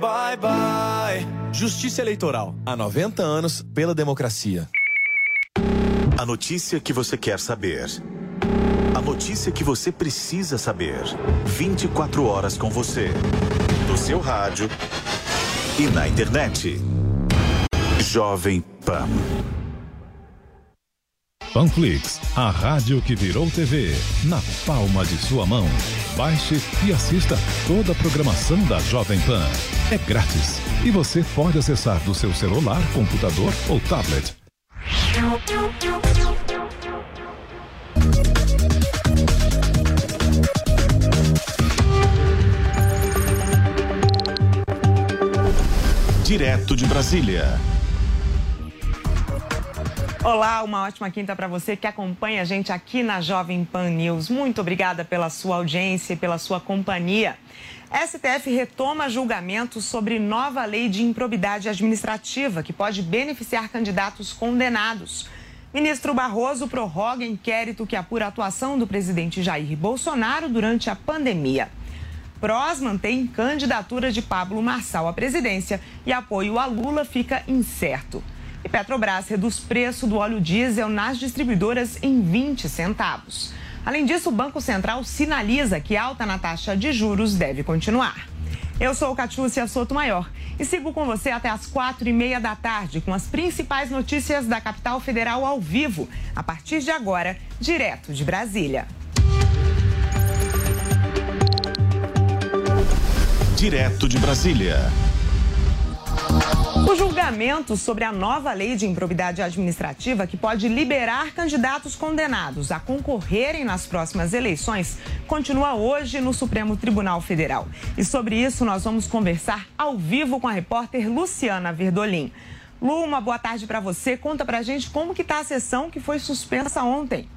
Bye bye. Justiça Eleitoral. Há 90 anos pela democracia. A notícia que você quer saber. A notícia que você precisa saber. 24 horas com você. No seu rádio e na internet. Jovem Pan. Panflix, a rádio que virou TV, na palma de sua mão. Baixe e assista toda a programação da Jovem Pan. É grátis e você pode acessar do seu celular, computador ou tablet. Direto de Brasília. Olá, uma ótima quinta para você que acompanha a gente aqui na Jovem Pan News. Muito obrigada pela sua audiência e pela sua companhia. STF retoma julgamento sobre nova lei de improbidade administrativa que pode beneficiar candidatos condenados. Ministro Barroso prorroga inquérito que apura a atuação do presidente Jair Bolsonaro durante a pandemia. PROS mantém candidatura de Pablo Marçal à presidência e apoio a Lula fica incerto. E Petrobras reduz preço do óleo diesel nas distribuidoras em 20 centavos. Além disso, o Banco Central sinaliza que alta na taxa de juros deve continuar. Eu sou Catiúcia Soto Maior e sigo com você até as quatro e meia da tarde com as principais notícias da capital federal ao vivo, a partir de agora, direto de Brasília. Direto de Brasília. O julgamento sobre a nova lei de improbidade administrativa que pode liberar candidatos condenados a concorrerem nas próximas eleições continua hoje no Supremo Tribunal Federal. E sobre isso nós vamos conversar ao vivo com a repórter Luciana Verdolim. Lu, uma boa tarde para você. Conta pra gente como que tá a sessão que foi suspensa ontem.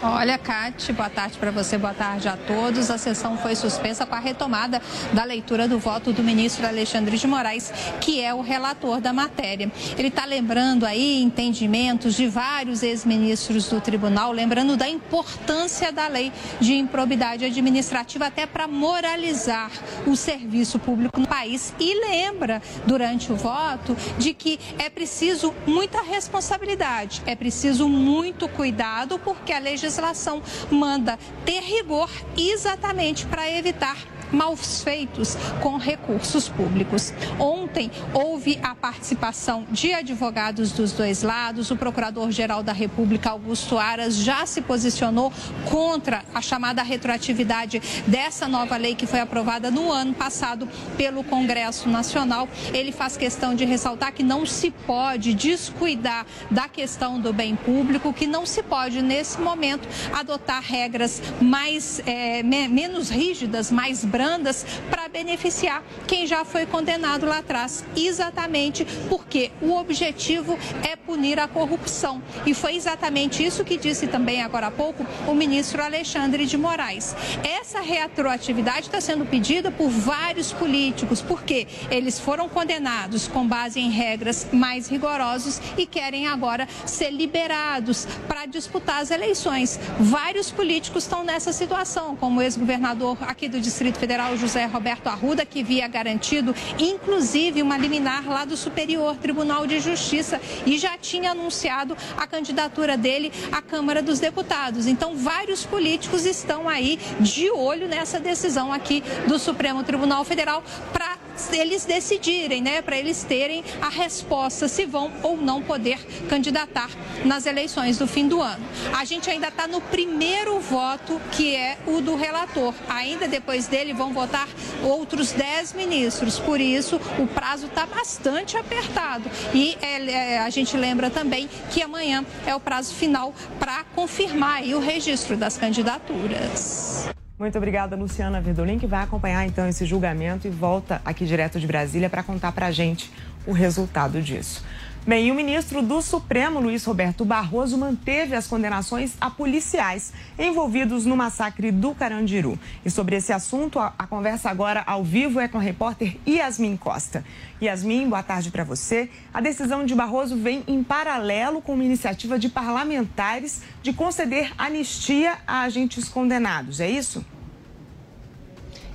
Olha, Cate, boa tarde para você, boa tarde a todos. A sessão foi suspensa com a retomada da leitura do voto do ministro Alexandre de Moraes, que é o relator da matéria. Ele está lembrando aí entendimentos de vários ex-ministros do tribunal, lembrando da importância da lei de improbidade administrativa até para moralizar o serviço público no país. E lembra, durante o voto, de que é preciso muita responsabilidade, é preciso muito cuidado, porque a legislação legislação manda ter rigor exatamente para evitar maus feitos com recursos públicos. Ontem houve a participação de advogados dos dois lados. O Procurador-Geral da República, Augusto Aras, já se posicionou contra a chamada retroatividade dessa nova lei que foi aprovada no ano passado pelo Congresso Nacional. Ele faz questão de ressaltar que não se pode descuidar da questão do bem público, que não se pode, nesse momento, adotar regras mais é, menos rígidas, mais brandas para beneficiar quem já foi condenado lá atrás, exatamente porque o objetivo é punir a corrupção. E foi exatamente isso que disse também agora há pouco o ministro Alexandre de Moraes. Essa retroatividade está sendo pedida por vários políticos, porque eles foram condenados com base em regras mais rigorosas e querem agora ser liberados para disputar as eleições. Vários políticos estão nessa situação, como o ex-governador aqui do Distrito Federal Federal José Roberto Arruda, que havia garantido, inclusive, uma liminar lá do Superior Tribunal de Justiça e já tinha anunciado a candidatura dele à Câmara dos Deputados. Então, vários políticos estão aí de olho nessa decisão aqui do Supremo Tribunal Federal para eles decidirem, né, para eles terem a resposta se vão ou não poder candidatar nas eleições do fim do ano. A gente ainda está no primeiro voto, que é o do relator. Ainda depois dele vão votar outros 10 ministros. Por isso, o prazo está bastante apertado. E é, é, a gente lembra também que amanhã é o prazo final para confirmar o registro das candidaturas. Muito obrigada, Luciana Verdolin, que vai acompanhar então esse julgamento e volta aqui direto de Brasília para contar para a gente o resultado disso. Bem, e o ministro do Supremo, Luiz Roberto Barroso, manteve as condenações a policiais envolvidos no massacre do Carandiru. E sobre esse assunto, a, a conversa agora ao vivo é com a repórter Yasmin Costa. Yasmin, boa tarde para você. A decisão de Barroso vem em paralelo com uma iniciativa de parlamentares de conceder anistia a agentes condenados, é isso?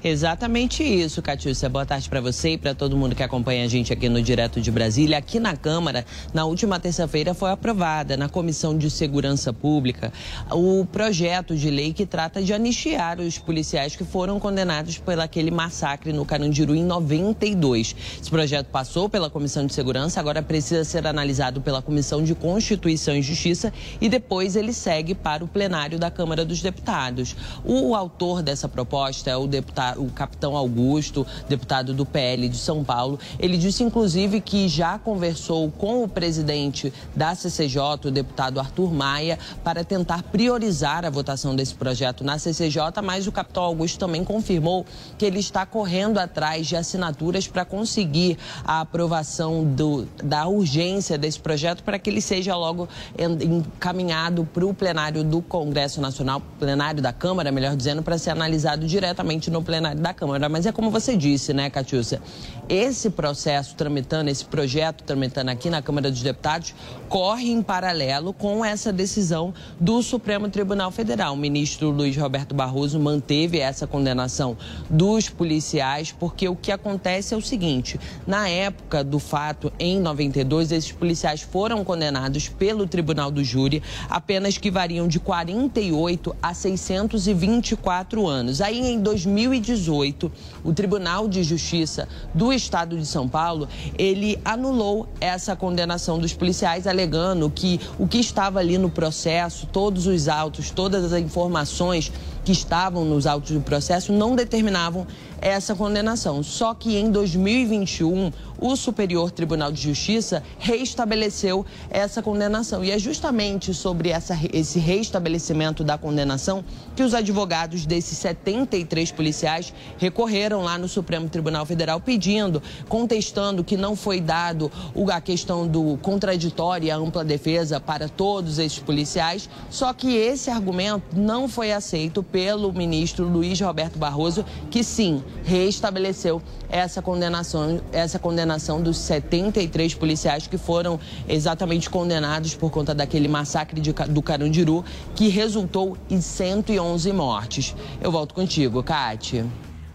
Exatamente isso, Catiúcia. Boa tarde para você e para todo mundo que acompanha a gente aqui no Direto de Brasília. Aqui na Câmara, na última terça-feira, foi aprovada na Comissão de Segurança Pública o projeto de lei que trata de anistiar os policiais que foram condenados por aquele massacre no Carandiru em 92. Esse projeto passou pela Comissão de Segurança, agora precisa ser analisado pela Comissão de Constituição e Justiça e depois ele segue para o plenário da Câmara dos Deputados. O autor dessa proposta é o deputado o capitão Augusto, deputado do PL de São Paulo. Ele disse, inclusive, que já conversou com o presidente da CCJ, o deputado Arthur Maia, para tentar priorizar a votação desse projeto na CCJ, mas o capitão Augusto também confirmou que ele está correndo atrás de assinaturas para conseguir a aprovação do, da urgência desse projeto para que ele seja logo encaminhado para o plenário do Congresso Nacional, plenário da Câmara, melhor dizendo, para ser analisado diretamente no plenário plenário da Câmara. Mas é como você disse, né, Catiúcia? Esse processo tramitando, esse projeto tramitando aqui na Câmara dos Deputados, corre em paralelo com essa decisão do Supremo Tribunal Federal. O ministro Luiz Roberto Barroso manteve essa condenação dos policiais, porque o que acontece é o seguinte: na época do fato, em 92, esses policiais foram condenados pelo Tribunal do Júri, apenas que variam de 48 a 624 anos. Aí, em 2018, 2018, o Tribunal de Justiça do Estado de São Paulo, ele anulou essa condenação dos policiais, alegando que o que estava ali no processo, todos os autos, todas as informações que estavam nos autos do processo não determinavam essa condenação. Só que em 2021, o Superior Tribunal de Justiça reestabeleceu essa condenação. E é justamente sobre essa, esse reestabelecimento da condenação que os advogados desses 73 policiais recorreram lá no Supremo Tribunal Federal pedindo, contestando que não foi dado a questão do contraditório e a ampla defesa para todos esses policiais. Só que esse argumento não foi aceito pelo ministro Luiz Roberto Barroso, que sim, reestabeleceu essa condenação, essa condenação dos 73 policiais que foram exatamente condenados por conta daquele massacre de, do Carandiru, que resultou em 111 mortes. Eu volto contigo, Kátia.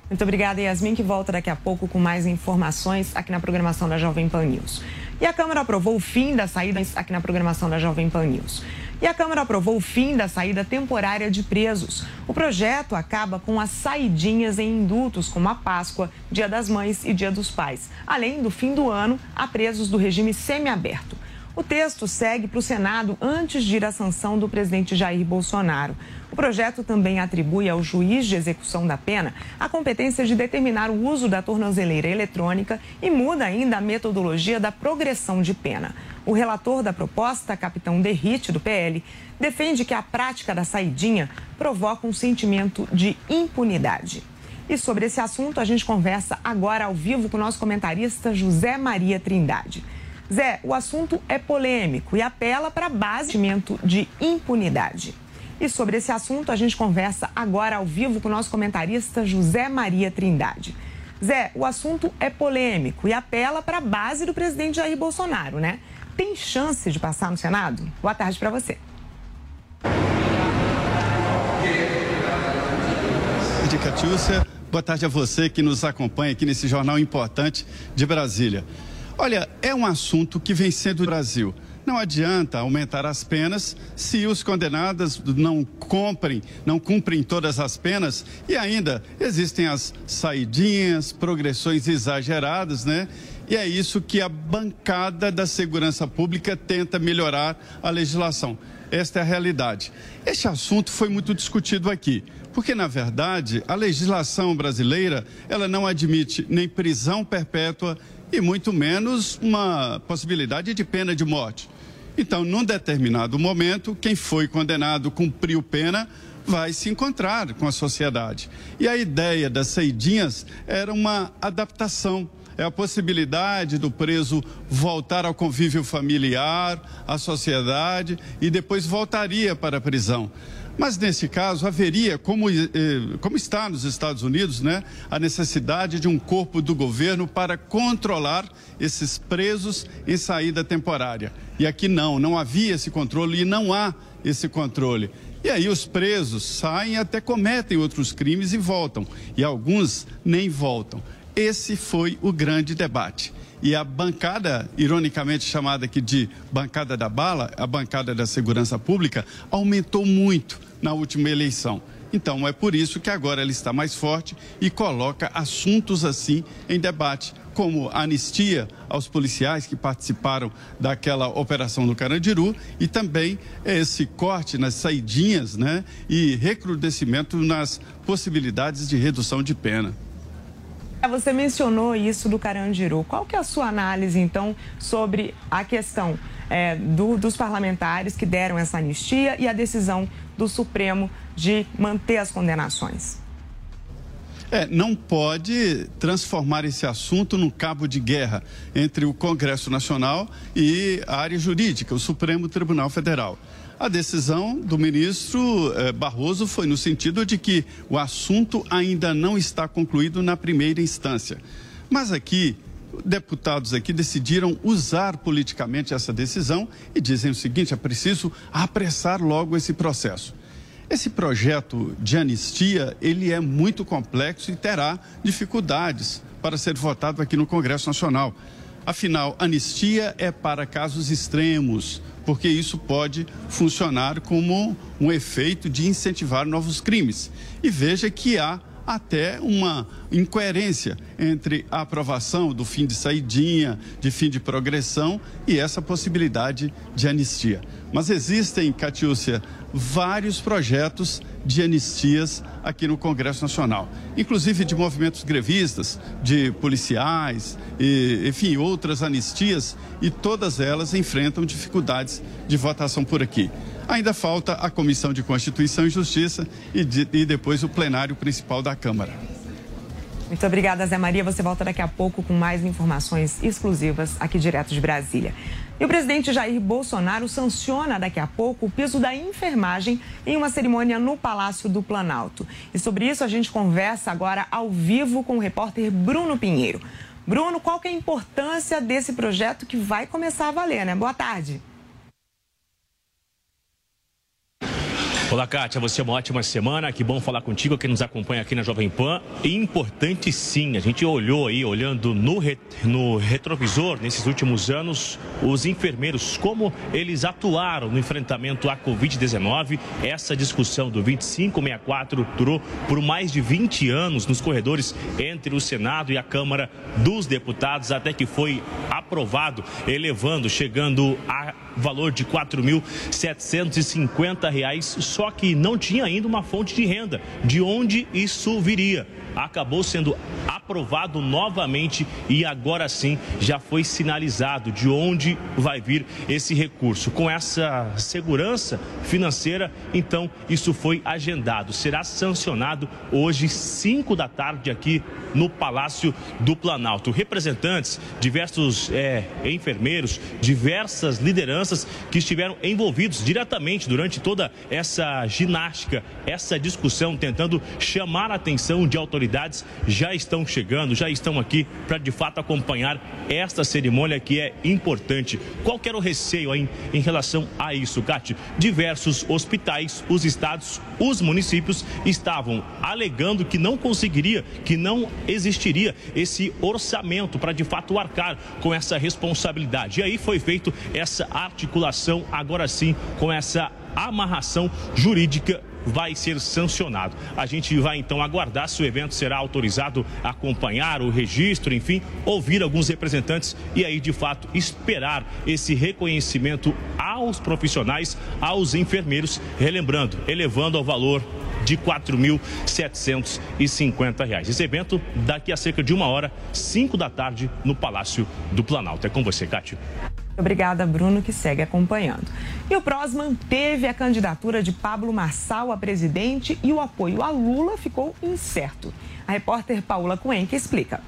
Muito obrigada, Yasmin, que volta daqui a pouco com mais informações aqui na programação da Jovem Pan News. E a Câmara aprovou o fim da saída aqui na programação da Jovem Pan News. E a Câmara aprovou o fim da saída temporária de presos. O projeto acaba com as saidinhas em indultos, como a Páscoa, Dia das Mães e Dia dos Pais, além do fim do ano a presos do regime semiaberto. O texto segue para o Senado antes de ir à sanção do presidente Jair Bolsonaro. O projeto também atribui ao juiz de execução da pena a competência de determinar o uso da tornozeleira eletrônica e muda ainda a metodologia da progressão de pena. O relator da proposta, capitão Derrite, do PL, defende que a prática da saidinha provoca um sentimento de impunidade. E sobre esse assunto, a gente conversa agora ao vivo com o nosso comentarista José Maria Trindade. Zé, o assunto é polêmico e apela para baseamento de impunidade. E sobre esse assunto, a gente conversa agora ao vivo com o nosso comentarista José Maria Trindade. Zé, o assunto é polêmico e apela para a base do presidente Jair Bolsonaro, né? Tem chance de passar no Senado? Boa tarde para você. De Boa tarde a você que nos acompanha aqui nesse jornal importante de Brasília. Olha, é um assunto que vem sendo do Brasil. Não adianta aumentar as penas se os condenados não cumprem, não cumprem todas as penas e ainda existem as saidinhas, progressões exageradas, né? E é isso que a bancada da segurança pública tenta melhorar a legislação. Esta é a realidade. Este assunto foi muito discutido aqui, porque na verdade a legislação brasileira, ela não admite nem prisão perpétua e muito menos uma possibilidade de pena de morte. Então, num determinado momento, quem foi condenado cumpriu pena vai se encontrar com a sociedade. E a ideia das saidinhas era uma adaptação é a possibilidade do preso voltar ao convívio familiar, à sociedade e depois voltaria para a prisão. Mas nesse caso haveria, como, eh, como está nos Estados Unidos, né, a necessidade de um corpo do governo para controlar esses presos em saída temporária. E aqui não, não havia esse controle e não há esse controle. E aí os presos saem até cometem outros crimes e voltam. E alguns nem voltam. Esse foi o grande debate. E a bancada, ironicamente chamada aqui de bancada da bala, a bancada da segurança pública, aumentou muito na última eleição. Então é por isso que agora ela está mais forte e coloca assuntos assim em debate, como anistia aos policiais que participaram daquela operação no Carandiru e também esse corte nas saidinhas, né, e recrudescimento nas possibilidades de redução de pena. Você mencionou isso do Carandiru. Qual que é a sua análise, então, sobre a questão é, do, dos parlamentares que deram essa anistia e a decisão do Supremo de manter as condenações? É, não pode transformar esse assunto num cabo de guerra entre o Congresso Nacional e a área jurídica, o Supremo Tribunal Federal. A decisão do ministro eh, Barroso foi no sentido de que o assunto ainda não está concluído na primeira instância. Mas aqui, deputados aqui decidiram usar politicamente essa decisão e dizem o seguinte: é preciso apressar logo esse processo. Esse projeto de anistia, ele é muito complexo e terá dificuldades para ser votado aqui no Congresso Nacional. Afinal, anistia é para casos extremos, porque isso pode funcionar como um efeito de incentivar novos crimes. E veja que há até uma incoerência entre a aprovação do fim de saidinha, de fim de progressão e essa possibilidade de anistia. Mas existem, Catiúcia, vários projetos de anistias aqui no Congresso Nacional, inclusive de movimentos grevistas, de policiais, e, enfim, outras anistias, e todas elas enfrentam dificuldades de votação por aqui. Ainda falta a Comissão de Constituição e Justiça e, de, e depois o plenário principal da Câmara. Muito obrigada, Zé Maria. Você volta daqui a pouco com mais informações exclusivas aqui direto de Brasília. E o presidente Jair Bolsonaro sanciona daqui a pouco o piso da enfermagem em uma cerimônia no Palácio do Planalto. E sobre isso a gente conversa agora ao vivo com o repórter Bruno Pinheiro. Bruno, qual que é a importância desse projeto que vai começar a valer, né? Boa tarde. Olá, Kátia, você é uma ótima semana. Que bom falar contigo, que nos acompanha aqui na Jovem Pan. Importante sim, a gente olhou aí, olhando no, re... no retrovisor nesses últimos anos, os enfermeiros, como eles atuaram no enfrentamento à Covid-19. Essa discussão do 2564 durou por mais de 20 anos nos corredores entre o Senado e a Câmara dos Deputados, até que foi aprovado, elevando, chegando a valor de R$ 4.750, só que não tinha ainda uma fonte de renda. De onde isso viria? Acabou sendo aprovado novamente e agora sim já foi sinalizado de onde vai vir esse recurso. Com essa segurança financeira, então isso foi agendado. Será sancionado hoje, 5 da tarde, aqui no Palácio do Planalto. Representantes, diversos é, enfermeiros, diversas lideranças que estiveram envolvidos diretamente durante toda essa ginástica, essa discussão, tentando chamar a atenção de autoridades, já estão chegando, já estão aqui para de fato acompanhar esta cerimônia que é importante. Qual era o receio em, em relação a isso, Cate? Diversos hospitais, os estados, os municípios estavam alegando que não conseguiria, que não existiria esse orçamento para de fato arcar com essa responsabilidade. E aí foi feito essa articulação, agora sim, com essa amarração jurídica vai ser sancionado. A gente vai então aguardar se o evento será autorizado a acompanhar o registro, enfim, ouvir alguns representantes e aí de fato esperar esse reconhecimento aos profissionais, aos enfermeiros, relembrando, elevando ao valor de R$ 4.750. Esse evento daqui a cerca de uma hora, 5 da tarde, no Palácio do Planalto. É com você, Cátia. Obrigada, Bruno, que segue acompanhando. E o PROS manteve a candidatura de Pablo Marçal a presidente e o apoio a Lula ficou incerto. A repórter Paula Cuenca explica.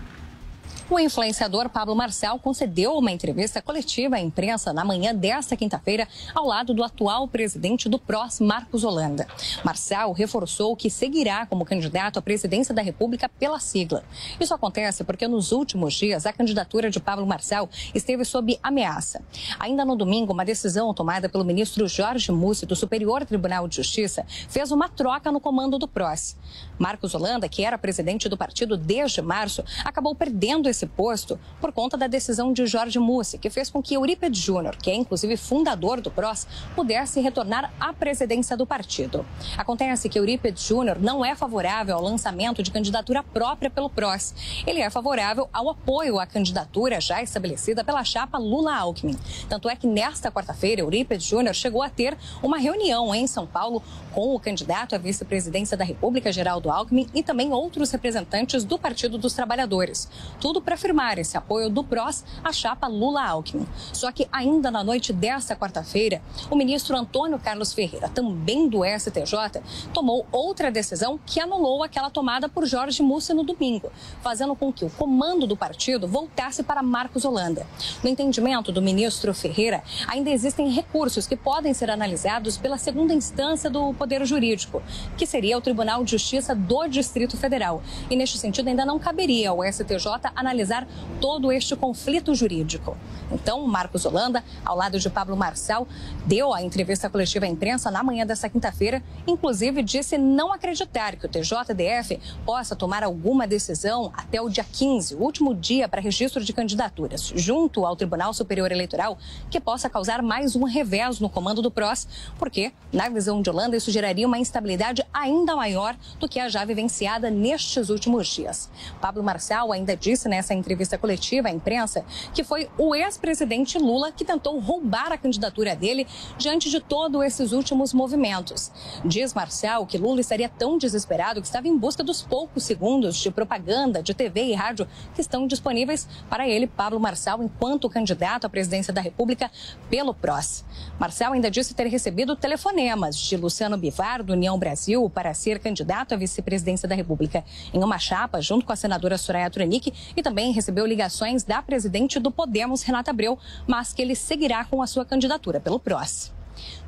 O influenciador Pablo Marcel concedeu uma entrevista coletiva à imprensa na manhã desta quinta-feira, ao lado do atual presidente do PROS, Marcos Holanda. Marcel reforçou que seguirá como candidato à presidência da República pela sigla. Isso acontece porque nos últimos dias a candidatura de Pablo Marcel esteve sob ameaça. Ainda no domingo, uma decisão tomada pelo ministro Jorge Mussi do Superior Tribunal de Justiça fez uma troca no comando do PROS. Marcos Holanda, que era presidente do partido desde março, acabou perdendo esse esse posto por conta da decisão de Jorge Mussi, que fez com que Eurípides Júnior, que é inclusive fundador do PROS, pudesse retornar à presidência do partido. Acontece que Eurípides Júnior não é favorável ao lançamento de candidatura própria pelo PROS. Ele é favorável ao apoio à candidatura já estabelecida pela chapa Lula-Alckmin. Tanto é que nesta quarta-feira, Eurípides Júnior chegou a ter uma reunião em São Paulo com o candidato à vice-presidência da República, Geraldo Alckmin, e também outros representantes do Partido dos Trabalhadores. Tudo para firmar esse apoio do PROS à chapa Lula-Alckmin. Só que ainda na noite desta quarta-feira, o ministro Antônio Carlos Ferreira, também do STJ, tomou outra decisão que anulou aquela tomada por Jorge Mussi no domingo, fazendo com que o comando do partido voltasse para Marcos Holanda. No entendimento do ministro Ferreira, ainda existem recursos que podem ser analisados pela segunda instância do Poder Jurídico, que seria o Tribunal de Justiça do Distrito Federal. E neste sentido, ainda não caberia ao STJ analisar analisar todo este conflito jurídico. Então, Marcos Holanda, ao lado de Pablo Marçal, deu a entrevista coletiva à imprensa na manhã desta quinta-feira, inclusive disse não acreditar que o TJDF possa tomar alguma decisão até o dia 15, o último dia para registro de candidaturas, junto ao Tribunal Superior Eleitoral, que possa causar mais um revés no comando do PROS, porque, na visão de Holanda, isso geraria uma instabilidade ainda maior do que a já vivenciada nestes últimos dias. Pablo Marçal ainda disse nessa nessa entrevista coletiva à imprensa que foi o ex-presidente Lula que tentou roubar a candidatura dele diante de todos esses últimos movimentos. Diz Marcial que Lula estaria tão desesperado que estava em busca dos poucos segundos de propaganda de TV e rádio que estão disponíveis para ele, Pablo Marçal, enquanto candidato à presidência da República pelo PROS. Marcel ainda disse ter recebido telefonemas de Luciano Bivar, do União Brasil, para ser candidato à vice-presidência da República em uma chapa junto com a senadora Soraya Tronic e também também recebeu ligações da presidente do Podemos, Renata Abreu, mas que ele seguirá com a sua candidatura pelo PROS.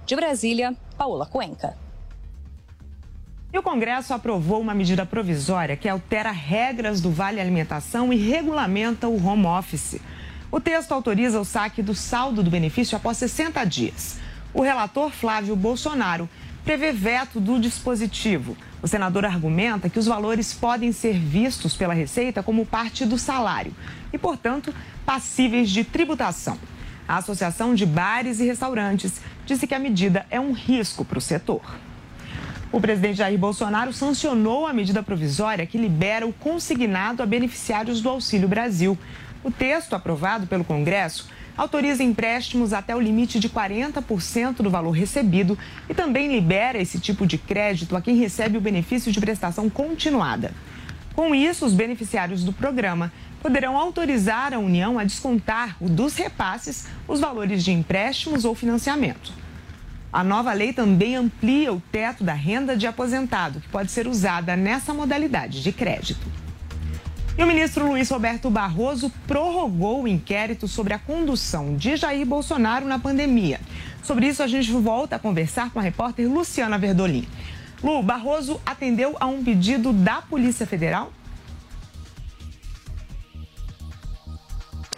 De Brasília, Paola Cuenca. E o Congresso aprovou uma medida provisória que altera regras do Vale Alimentação e regulamenta o home office. O texto autoriza o saque do saldo do benefício após 60 dias. O relator Flávio Bolsonaro prevê veto do dispositivo. O senador argumenta que os valores podem ser vistos pela Receita como parte do salário e, portanto, passíveis de tributação. A Associação de Bares e Restaurantes disse que a medida é um risco para o setor. O presidente Jair Bolsonaro sancionou a medida provisória que libera o consignado a beneficiários do Auxílio Brasil. O texto aprovado pelo Congresso autoriza empréstimos até o limite de 40% do valor recebido e também libera esse tipo de crédito a quem recebe o benefício de prestação continuada. Com isso, os beneficiários do programa poderão autorizar a União a descontar dos repasses os valores de empréstimos ou financiamento. A nova lei também amplia o teto da renda de aposentado, que pode ser usada nessa modalidade de crédito. E o ministro Luiz Roberto Barroso prorrogou o inquérito sobre a condução de Jair Bolsonaro na pandemia. Sobre isso, a gente volta a conversar com a repórter Luciana Verdolim. Lu, Barroso atendeu a um pedido da Polícia Federal?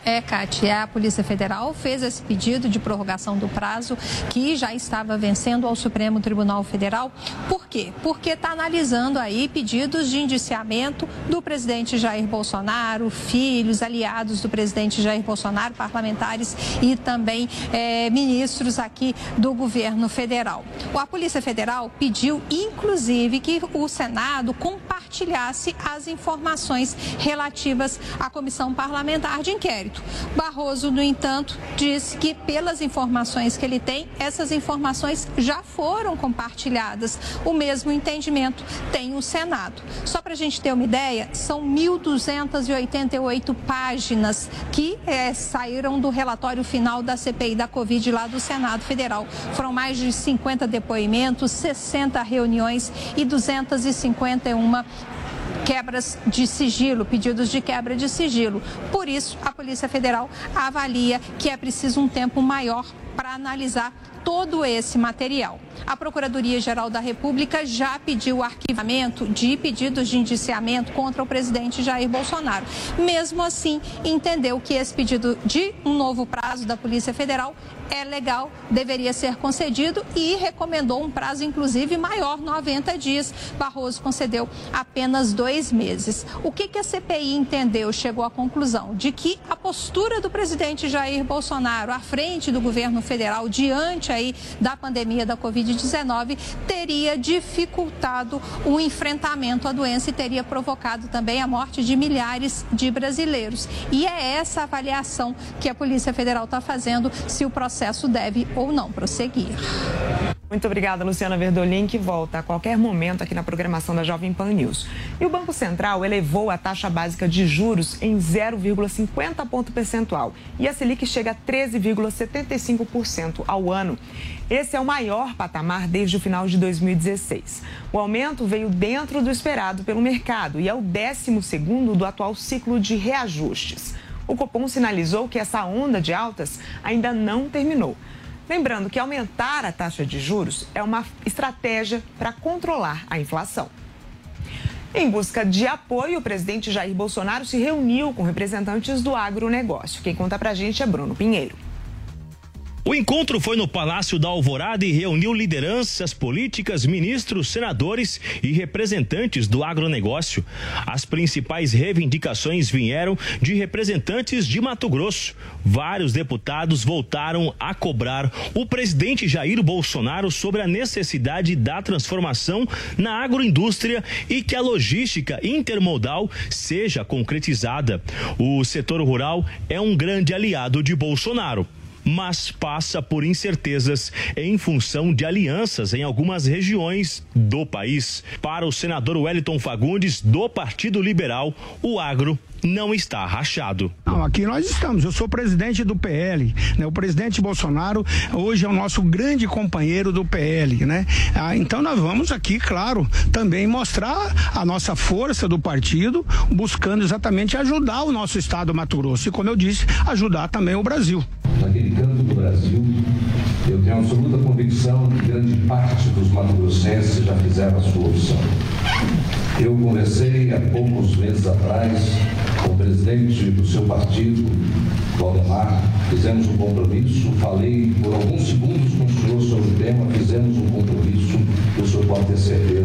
É, Kátia, a Polícia Federal fez esse pedido de prorrogação do prazo que já estava vencendo ao Supremo Tribunal Federal. Por quê? Porque está analisando aí pedidos de indiciamento do presidente Jair Bolsonaro, filhos, aliados do presidente Jair Bolsonaro, parlamentares e também é, ministros aqui do governo federal. A Polícia Federal pediu, inclusive, que o Senado compartilhasse as informações relativas à comissão parlamentar de inquérito. Barroso, no entanto, disse que, pelas informações que ele tem, essas informações já foram compartilhadas. O mesmo entendimento tem o Senado. Só para a gente ter uma ideia, são 1.288 páginas que é, saíram do relatório final da CPI da Covid lá do Senado Federal. Foram mais de 50 depoimentos, 60 reuniões e 251 quebras de sigilo, pedidos de quebra de sigilo. Por isso, a Polícia Federal avalia que é preciso um tempo maior para analisar todo esse material. A Procuradoria-Geral da República já pediu o arquivamento de pedidos de indiciamento contra o presidente Jair Bolsonaro. Mesmo assim, entendeu que esse pedido de um novo prazo da Polícia Federal é legal, deveria ser concedido e recomendou um prazo, inclusive, maior, 90 dias. Barroso concedeu apenas dois meses. O que, que a CPI entendeu? Chegou à conclusão de que a postura do presidente Jair Bolsonaro à frente do governo federal diante aí da pandemia da Covid-19 teria dificultado o enfrentamento à doença e teria provocado também a morte de milhares de brasileiros. E é essa avaliação que a Polícia Federal está fazendo se o processo deve ou não prosseguir. Muito obrigada, Luciana Verdolim, que volta a qualquer momento aqui na programação da Jovem Pan News. E o Banco Central elevou a taxa básica de juros em 0,50 ponto percentual e a Selic chega a 13,75% ao ano. Esse é o maior patamar desde o final de 2016. O aumento veio dentro do esperado pelo mercado e é o 12 segundo do atual ciclo de reajustes. O Copom sinalizou que essa onda de altas ainda não terminou. Lembrando que aumentar a taxa de juros é uma estratégia para controlar a inflação. Em busca de apoio, o presidente Jair Bolsonaro se reuniu com representantes do agronegócio. Quem conta pra gente é Bruno Pinheiro. O encontro foi no Palácio da Alvorada e reuniu lideranças políticas, ministros, senadores e representantes do agronegócio. As principais reivindicações vieram de representantes de Mato Grosso. Vários deputados voltaram a cobrar o presidente Jair Bolsonaro sobre a necessidade da transformação na agroindústria e que a logística intermodal seja concretizada. O setor rural é um grande aliado de Bolsonaro mas passa por incertezas em função de alianças em algumas regiões do país. Para o senador Wellington Fagundes, do Partido Liberal, o agro não está rachado. Não, aqui nós estamos. Eu sou presidente do PL. Né? O presidente Bolsonaro hoje é o nosso grande companheiro do PL, né? Ah, então nós vamos aqui, claro, também mostrar a nossa força do partido, buscando exatamente ajudar o nosso estado do Mato Grosso e, como eu disse, ajudar também o Brasil. Naquele canto do Brasil, eu tenho absoluta convicção que grande parte dos mato-grossenses já fizeram a sua opção. Eu conversei há poucos meses atrás com o presidente do seu partido, Valdemar, fizemos um compromisso, falei por alguns segundos com o senhor sobre o tema, fizemos um compromisso, o senhor pode ter certeza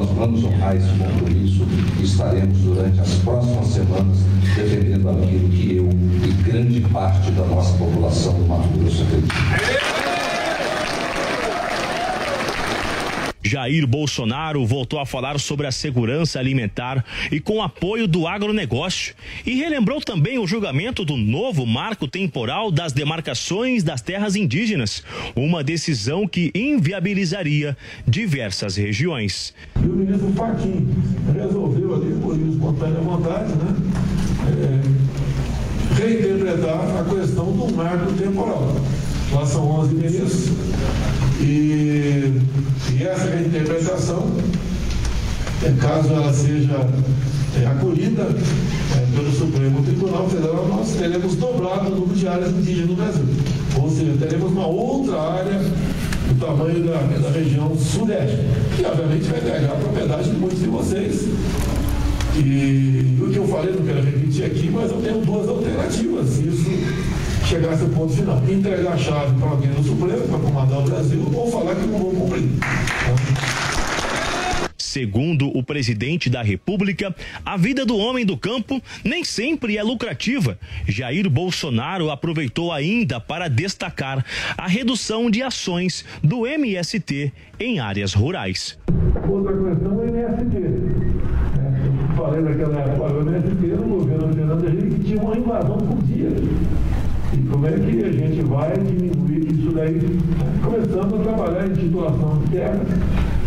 nós vamos honrar esse compromisso e estaremos durante as próximas semanas defendendo aquilo que eu e grande parte da nossa população do Mato Grosso acredita. Jair Bolsonaro voltou a falar sobre a segurança alimentar e com apoio do agronegócio. E relembrou também o julgamento do novo marco temporal das demarcações das terras indígenas, uma decisão que inviabilizaria diversas regiões. E o ministro Fachin resolveu ali, por espontânea vontade, né? É, reinterpretar a questão do marco temporal. Lá são 11 ministros e, e essa reinterpretação é, caso ela seja é, acolhida é, pelo Supremo Tribunal Federal, nós teremos dobrado o número de áreas indígenas no Brasil. Ou seja, teremos uma outra área do tamanho da, da região sudeste, que obviamente vai pegar a propriedade de muitos de vocês. E o que eu falei, não quero repetir aqui, mas eu tenho duas alternativas. Isso chegasse ao ponto final. Entregar a chave para alguém no Supremo, para comandar o Brasil, ou falar que não vou cumprir. Segundo o presidente da República, a vida do homem do campo nem sempre é lucrativa. Jair Bolsonaro aproveitou ainda para destacar a redução de ações do MST em áreas rurais. Outra questão é o MST. É, eu falei naquela época, o MST no governo Fernando Henrique tinha uma invasão por dia. E como é que a gente vai diminuir isso daí? Começando a trabalhar em titulação de terra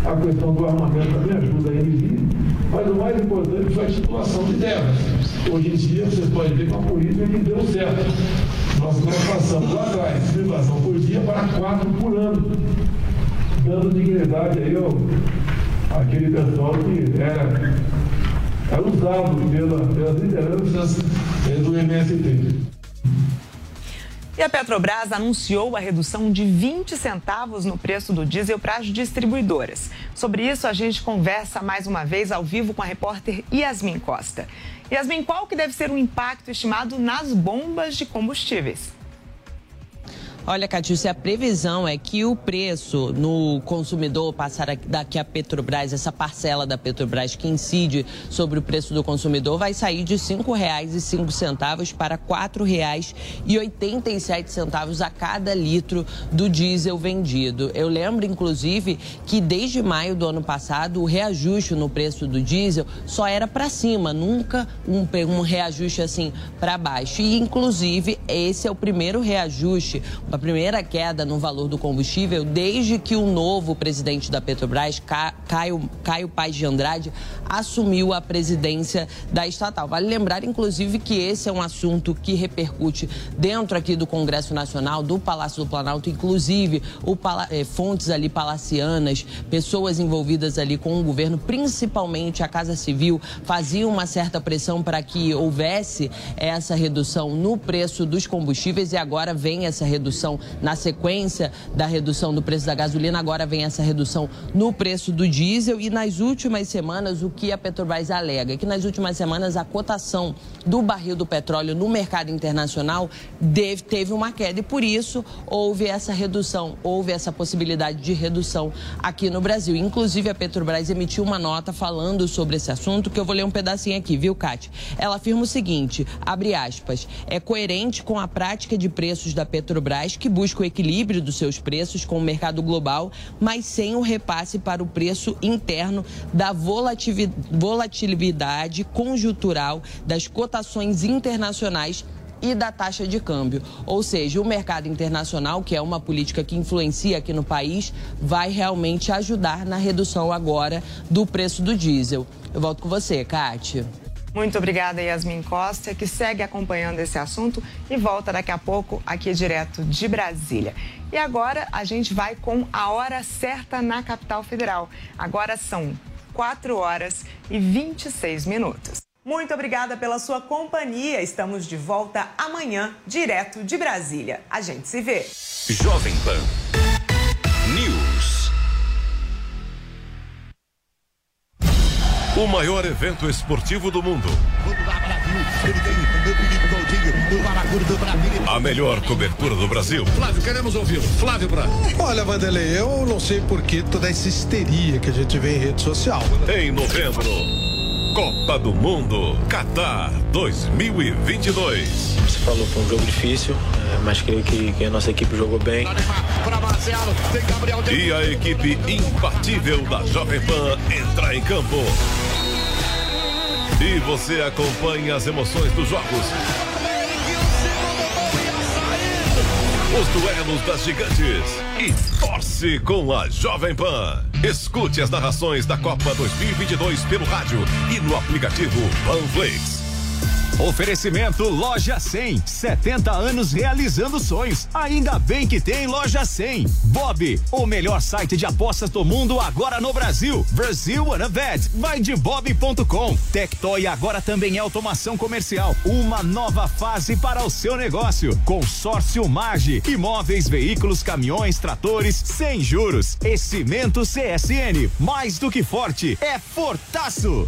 a questão do armamento também ajuda a eles, mas o mais importante foi a titulação de terras. Hoje em dia, vocês podem ver que a política que deu certo. Nós, nós passamos lá atrás invasão por dia para quatro por ano, dando dignidade aí ao, àquele pessoal que era, era usado pela, pelas lideranças do MST. A Petrobras anunciou a redução de 20 centavos no preço do diesel para as distribuidoras. Sobre isso, a gente conversa mais uma vez ao vivo com a repórter Yasmin Costa. Yasmin, qual que deve ser o impacto estimado nas bombas de combustíveis? Olha, Catiúcia, a previsão é que o preço no consumidor passar daqui a Petrobras, essa parcela da Petrobras que incide sobre o preço do consumidor, vai sair de R$ 5,05 para R$ 4,87 a cada litro do diesel vendido. Eu lembro, inclusive, que desde maio do ano passado, o reajuste no preço do diesel só era para cima, nunca um, um reajuste assim para baixo. E, inclusive, esse é o primeiro reajuste a primeira queda no valor do combustível desde que o novo presidente da Petrobras, Caio, Caio Paz de Andrade, assumiu a presidência da estatal. Vale lembrar, inclusive, que esse é um assunto que repercute dentro aqui do Congresso Nacional, do Palácio do Planalto, inclusive o, eh, fontes ali palacianas, pessoas envolvidas ali com o governo, principalmente a Casa Civil, faziam uma certa pressão para que houvesse essa redução no preço dos combustíveis e agora vem essa redução redução na sequência da redução do preço da gasolina, agora vem essa redução no preço do diesel e nas últimas semanas o que a Petrobras alega? Que nas últimas semanas a cotação do barril do petróleo no mercado internacional teve uma queda e por isso houve essa redução, houve essa possibilidade de redução aqui no Brasil. Inclusive a Petrobras emitiu uma nota falando sobre esse assunto que eu vou ler um pedacinho aqui, viu, Kate? Ela afirma o seguinte, abre aspas, é coerente com a prática de preços da Petrobras que busca o equilíbrio dos seus preços com o mercado global, mas sem o repasse para o preço interno da volatilidade conjuntural das cotações internacionais e da taxa de câmbio. Ou seja, o mercado internacional, que é uma política que influencia aqui no país, vai realmente ajudar na redução agora do preço do diesel. Eu volto com você, Kátia. Muito obrigada, Yasmin Costa, que segue acompanhando esse assunto e volta daqui a pouco aqui direto de Brasília. E agora a gente vai com a hora certa na capital federal. Agora são 4 horas e 26 minutos. Muito obrigada pela sua companhia. Estamos de volta amanhã, direto de Brasília. A gente se vê. Jovem Pan O maior evento esportivo do mundo. A melhor cobertura do Brasil. Flávio, queremos ouvi-lo. Flávio Branco. Olha, Vanderlei, eu não sei por que toda essa histeria que a gente vê em rede social. Em novembro, Copa do Mundo, Qatar 2022. Você falou, foi um jogo difícil, é, mas creio que, que a nossa equipe jogou bem. E a equipe imbatível da Jovem Pan entra em campo. E você acompanha as emoções dos jogos. Os duelos das gigantes e torce com a Jovem Pan. Escute as narrações da Copa 2022 pelo rádio e no aplicativo Panflix. Oferecimento Loja 100, 70 anos realizando sonhos. Ainda bem que tem Loja 100. Bob, o melhor site de apostas do mundo agora no Brasil. Brasil Wanna Bet. Vai de bob.com. Tectoy agora também é automação comercial. Uma nova fase para o seu negócio. Consórcio Mage. Imóveis, veículos, caminhões, tratores, sem juros. E Cimento CSN. Mais do que forte, é fortaço.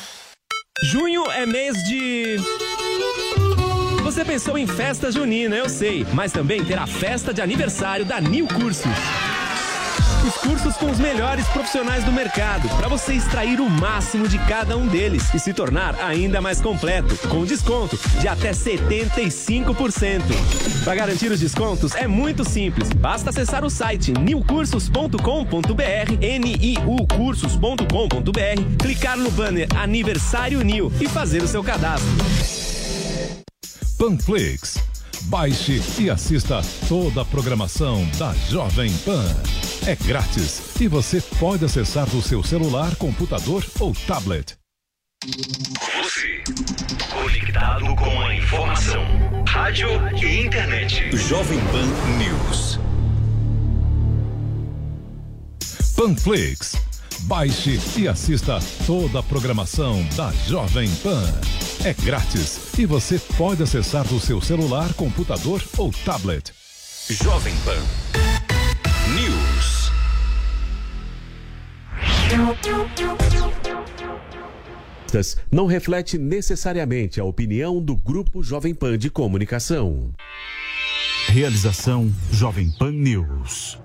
Junho é mês de. Você pensou em festa junina, eu sei, mas também terá festa de aniversário da New Cursos. Os cursos com os melhores profissionais do mercado, para você extrair o máximo de cada um deles e se tornar ainda mais completo, com desconto de até 75%. Para garantir os descontos é muito simples, basta acessar o site newcursos.com.br, niucursos.com.br, clicar no banner Aniversário New e fazer o seu cadastro. Panflix. Baixe e assista toda a programação da Jovem Pan. É grátis e você pode acessar do seu celular, computador ou tablet. Você, conectado com a informação, rádio e internet. Jovem Pan News. Panflix. Baixe e assista toda a programação da Jovem Pan. É grátis e você pode acessar do seu celular, computador ou tablet. Jovem Pan não reflete necessariamente a opinião do Grupo Jovem Pan de Comunicação. Realização Jovem Pan News.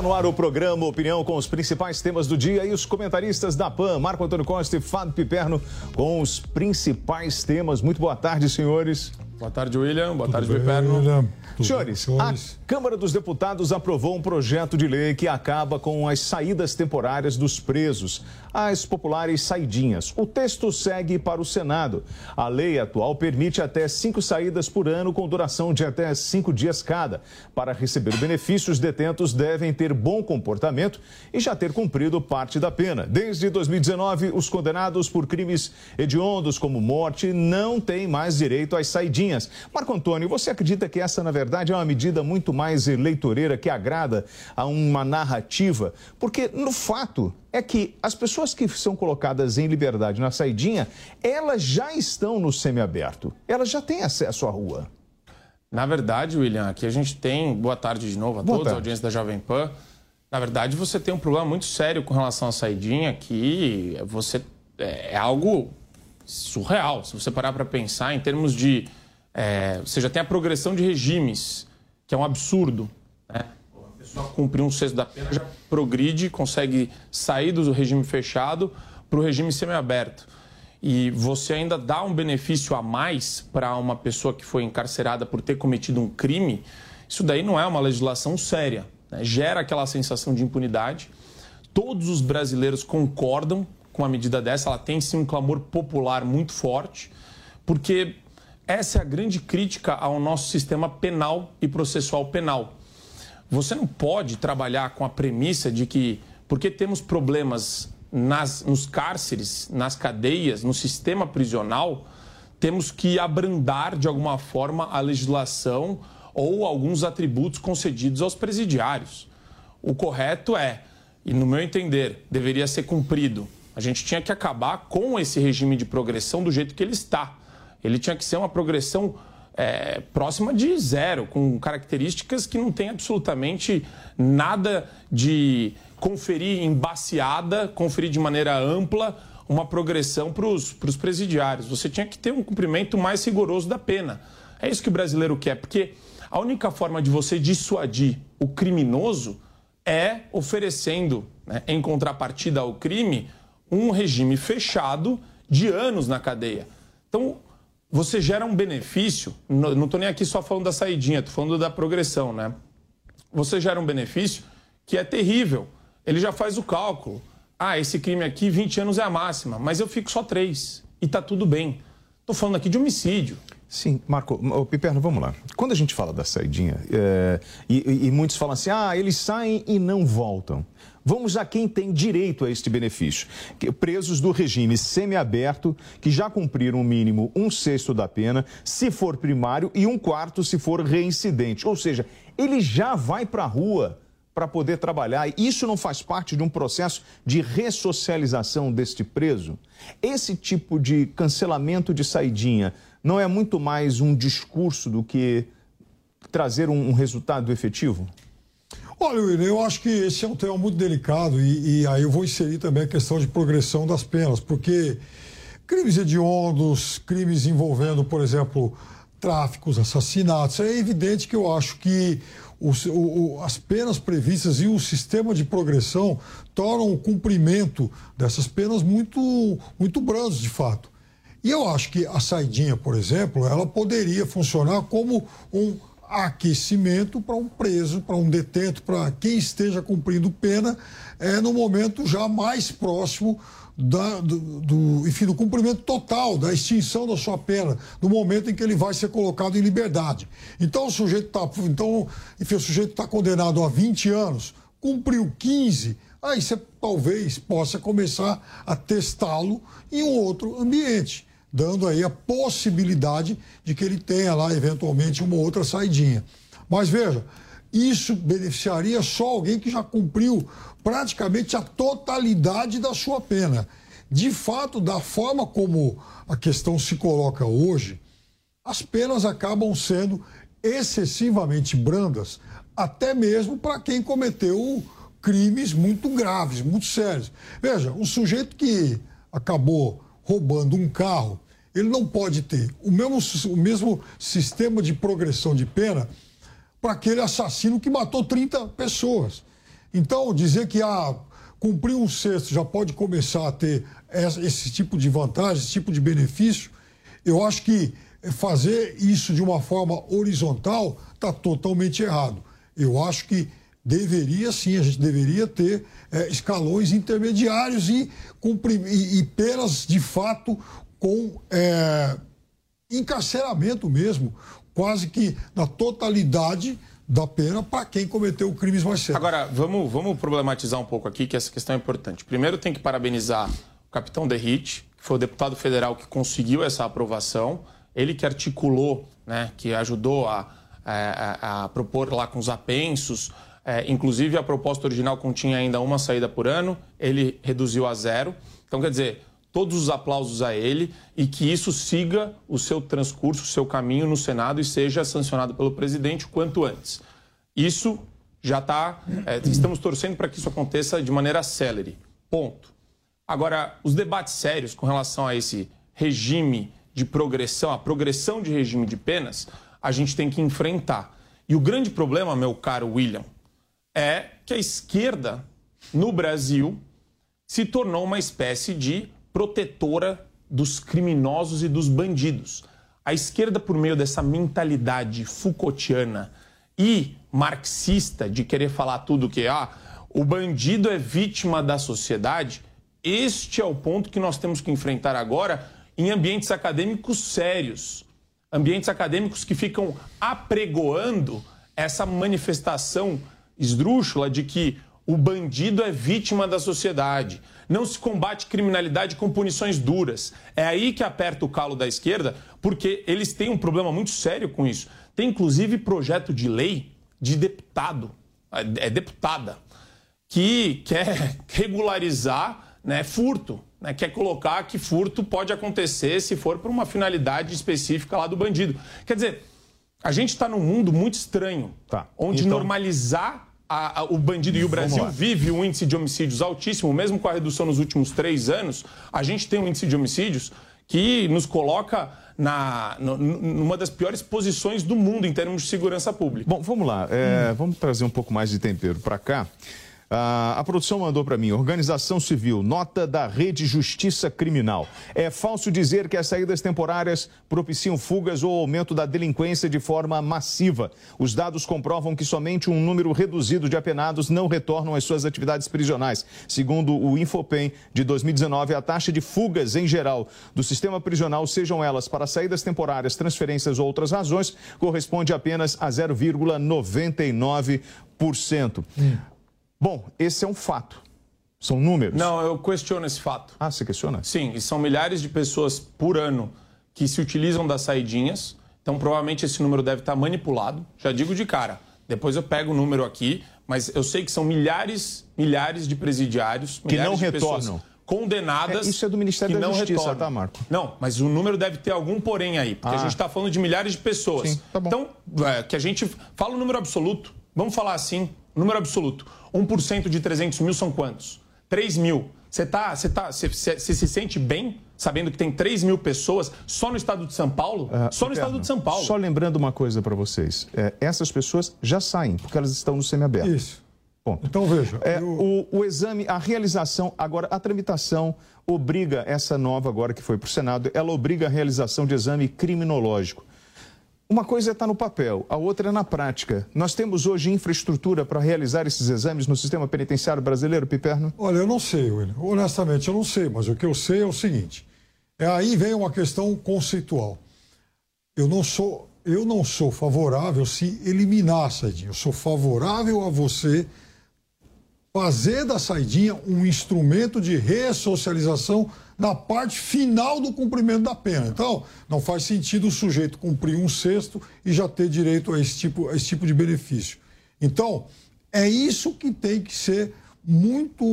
Está no ar o programa Opinião com os principais temas do dia e os comentaristas da PAN, Marco Antônio Costa e Fábio Piperno, com os principais temas. Muito boa tarde, senhores. Boa tarde, William. Boa Tudo tarde, bem, Piperno. William? Senhores, a Câmara dos Deputados aprovou um projeto de lei que acaba com as saídas temporárias dos presos, as populares saidinhas. O texto segue para o Senado. A lei atual permite até cinco saídas por ano, com duração de até cinco dias cada. Para receber o benefício, os detentos devem ter bom comportamento e já ter cumprido parte da pena. Desde 2019, os condenados por crimes hediondos como morte não têm mais direito às saidinhas. Marco Antônio, você acredita que essa, na verdade, é uma medida muito mais eleitoreira que agrada a uma narrativa? Porque, no fato, é que as pessoas que são colocadas em liberdade na saidinha, elas já estão no semiaberto. Elas já têm acesso à rua. Na verdade, William, aqui a gente tem. Boa tarde de novo a Boa todos, a audiência da Jovem Pan. Na verdade, você tem um problema muito sério com relação à saidinha, que você é é algo surreal. Se você parar para pensar em termos de. é, você já tem a progressão de regimes, que é um absurdo. Pessoa cumprir um sexto da pena já progride, consegue sair do regime fechado para o regime semiaberto. E você ainda dá um benefício a mais para uma pessoa que foi encarcerada por ter cometido um crime, isso daí não é uma legislação séria. né? Gera aquela sensação de impunidade. Todos os brasileiros concordam com a medida dessa, ela tem sim um clamor popular muito forte, porque essa é a grande crítica ao nosso sistema penal e processual penal. Você não pode trabalhar com a premissa de que, porque temos problemas nas, nos cárceres, nas cadeias, no sistema prisional, temos que abrandar de alguma forma a legislação ou alguns atributos concedidos aos presidiários. o correto é, e no meu entender, deveria ser cumprido. A gente tinha que acabar com esse regime de progressão do jeito que ele está. Ele tinha que ser uma progressão é, próxima de zero, com características que não tem absolutamente nada de conferir em baseada, conferir de maneira ampla uma progressão para os presidiários. Você tinha que ter um cumprimento mais rigoroso da pena. É isso que o brasileiro quer, porque a única forma de você dissuadir o criminoso é oferecendo, né, em contrapartida ao crime, um regime fechado de anos na cadeia. Então, você gera um benefício, não estou nem aqui só falando da saidinha, estou falando da progressão, né? Você gera um benefício que é terrível. Ele já faz o cálculo. Ah, esse crime aqui, 20 anos é a máxima, mas eu fico só 3 e está tudo bem. Estou falando aqui de homicídio. Sim, Marco, o Piperno, vamos lá. Quando a gente fala da saidinha, é, e, e, muitos falam assim, ah, eles saem e não voltam. Vamos a quem tem direito a este benefício. Presos do regime semiaberto, que já cumpriram o mínimo um sexto da pena, se for primário, e um quarto se for reincidente. Ou seja, ele já vai para a rua para poder trabalhar. Isso não faz parte de um processo de ressocialização deste preso? Esse tipo de cancelamento de saidinha não é muito mais um discurso do que trazer um, resultado efetivo? Olha, William, eu acho que esse é um tema muito delicado e, e, aí eu vou inserir também a questão de progressão das penas, porque crimes hediondos, crimes envolvendo, por exemplo, tráficos, assassinatos, é evidente que eu acho que os, o, as penas previstas e o sistema de progressão tornam o cumprimento dessas penas muito, muito brandos, de fato. E eu acho que a saidinha, por exemplo, ela poderia funcionar como um aquecimento para um preso, para um detento, para quem esteja cumprindo pena, é, no momento já mais próximo da, do, do, enfim, do cumprimento total, da extinção da sua pena, no momento em que ele vai ser colocado em liberdade. Então o sujeito está então, o sujeito está condenado a 20 anos, cumpriu 15, aí você talvez possa começar a testá-lo em um outro ambiente dando aí a possibilidade de que ele tenha lá, eventualmente, uma outra saidinha. Mas veja, isso beneficiaria só alguém que já cumpriu praticamente a totalidade da sua pena. De fato, da forma como a questão se coloca hoje, as penas acabam sendo excessivamente brandas, até mesmo para quem cometeu crimes muito graves, muito sérios. Veja, um sujeito que acabou roubando um carro, ele não pode ter o mesmo, o mesmo sistema de progressão de pena para aquele assassino que matou 30 pessoas. Então, dizer que ah, cumprir um sexto já pode começar a ter esse tipo de vantagem, esse tipo de benefício, eu acho que fazer isso de uma forma horizontal está totalmente errado. Eu acho que deveria sim, a gente deveria ter é, escalões intermediários e, e, e, penas de fato com é, encarceramento mesmo, quase que na totalidade da pena para quem cometeu crimes mais sérios. Agora, vamos, vamos problematizar um pouco aqui, que essa questão é importante. Primeiro, tem que parabenizar o capitão Derrite, que foi o deputado federal que conseguiu essa aprovação, ele que articulou, né, que ajudou a, a, a propor lá com os apensos, é, inclusive, a proposta original continha ainda uma saída por ano, ele reduziu a zero. Então, quer dizer, todos os aplausos a ele e que isso siga o seu transcurso, o seu caminho no Senado e seja sancionado pelo presidente o quanto antes. Isso já está. É, estamos torcendo para que isso aconteça de maneira célere. Ponto. Agora, os debates sérios com relação a esse regime de progressão, a progressão de regime de penas, a gente tem que enfrentar. E o grande problema, meu caro William, é que a esquerda no Brasil se tornou uma espécie de protetora dos criminosos e dos bandidos. A esquerda, por meio dessa mentalidade Foucaultiana e marxista de querer falar tudo que ah, o bandido é vítima da sociedade, este é o ponto que nós temos que enfrentar agora em ambientes acadêmicos sérios. Ambientes acadêmicos que ficam apregoando essa manifestação esdrúxula de que o bandido é vítima da sociedade. Não se combate criminalidade com punições duras. É aí que aperta o calo da esquerda, porque eles têm um problema muito sério com isso. Tem inclusive projeto de lei de deputado é deputada, que quer regularizar né, furto. Né, quer colocar que furto pode acontecer se for por uma finalidade específica lá do bandido. Quer dizer, a gente está num mundo muito estranho, Tá. onde Então- normalizar a- a- o bandido e o Brasil vive um índice de homicídios altíssimo, mesmo com a redução nos últimos três anos, a gente tem um índice de homicídios que nos coloca na, numa das piores posições do mundo em termos de segurança pública. Bom, vamos lá. é, Vamos trazer um pouco mais de tempero para cá. Ah, a produção mandou para mim, Organização Civil, nota da Rede Justiça Criminal. É falso dizer que as saídas temporárias propiciam fugas ou aumento da delinquência de forma massiva. Os dados comprovam que somente um número reduzido de apenados não retornam às suas atividades prisionais. Segundo o Infopem de 2019, a taxa de fugas em geral do sistema prisional, sejam elas para saídas temporárias, transferências ou outras razões, corresponde apenas a 0,99%. Bom, esse é um fato. São números. Não, eu questiono esse fato. Ah, você questiona? Sim, e são milhares de pessoas por ano que se utilizam das saidinhas. Então, provavelmente esse número deve estar manipulado. Já digo de cara. Depois eu pego o número aqui, mas eu sei que são milhares, milhares de presidiários, Que milhares não de pessoas retornam. condenadas. É, isso é do Ministério da não Justiça, retornam. tá, Marco? Não, mas o número deve ter algum porém aí, porque Ah. a gente está falando de milhares de pessoas. Sim, tá bom. Então, é, que a gente fala o número absoluto. Vamos falar assim, número absoluto. 1% de 300 mil são quantos? 3 mil. Você tá, você tá, você, você- você se sente bem sabendo que tem 3 mil pessoas só no estado de São Paulo? Ah, só no estado de São Paulo. Só lembrando uma coisa para vocês. É, essas pessoas já saem, porque elas estão no semiaberto. Isso. Ponto. Então veja. É, o, o exame, a realização, agora a tramitação obriga essa nova agora que foi para o Senado, ela obriga a realização de exame criminológico. Uma coisa estar no papel, a outra é na prática. Nós temos hoje infraestrutura para realizar esses exames no sistema penitenciário brasileiro, Piperno? Olha, eu não sei, William. Honestamente, eu não sei, mas o que eu sei é o seguinte: é aí vem uma questão conceitual. Eu não sou, eu não sou favorável se eliminar a saidinha. Eu sou favorável a você fazer da saidinha um instrumento de ressocialização na parte final do cumprimento da pena. Então, não faz sentido o sujeito cumprir um sexto e já ter direito a esse tipo, a esse tipo de benefício. Então, é isso que tem que ser muito,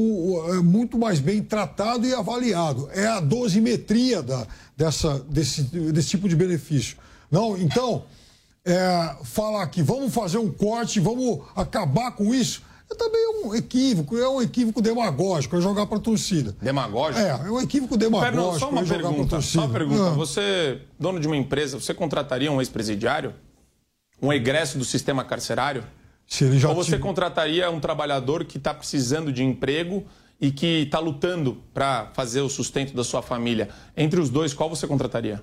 eh, muito mais bem tratado e avaliado. É a dosimetria da, dessa, desse, desse tipo de benefício. Não, então, é, falar que vamos fazer um corte, vamos acabar com isso, é também um equívoco, é um equívoco demagógico, é jogar para a torcida. Demagógico? É, é um equívoco Pera, demagógico. não, só uma é pergunta. torcida. Só uma pergunta. Ah. Você, dono de uma empresa, você contrataria um ex-presidiário? Um egresso do sistema carcerário? Se ele já Ou você tive- contrataria um trabalhador que está precisando de emprego e que está lutando para fazer o sustento da sua família? Entre os dois, qual você contrataria?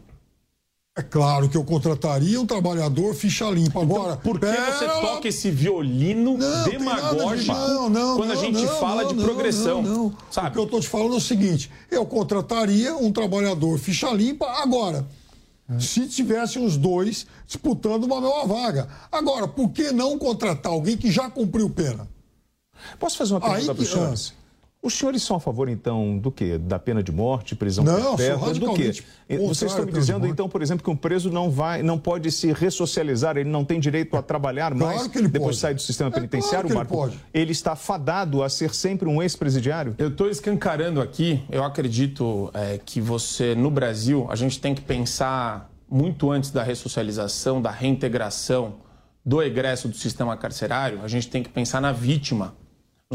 É claro que eu contrataria um trabalhador ficha limpa. Agora, Então, Por que pera você toca esse violino Não, demagógico não, não, quando a gente fala de progressão? Não, não. O que eu estou te falando é o seguinte: eu contrataria um trabalhador ficha limpa agora. É. Se tivessem os dois disputando uma mesma vaga. Agora, por que não contratar alguém que já cumpriu pena? Posso fazer uma pergunta para senhores? Os senhores são a favor, então, do quê? Da pena de morte, prisão Não, sou perpétua, do quê? Vocês estão me dizendo, então, por exemplo, que um preso não vai, não pode se ressocializar, ele não tem direito a trabalhar Claro mais que ele depois pode. de sair do sistema É claro penitenciário, que ele Marco? pode. Ele está fadado a ser sempre um ex-presidiário? Eu estou escancarando aqui, eu acredito é, que você, no Brasil, a gente tem que pensar muito antes da ressocialização, da reintegração do egresso do sistema carcerário, a gente tem que pensar na vítima,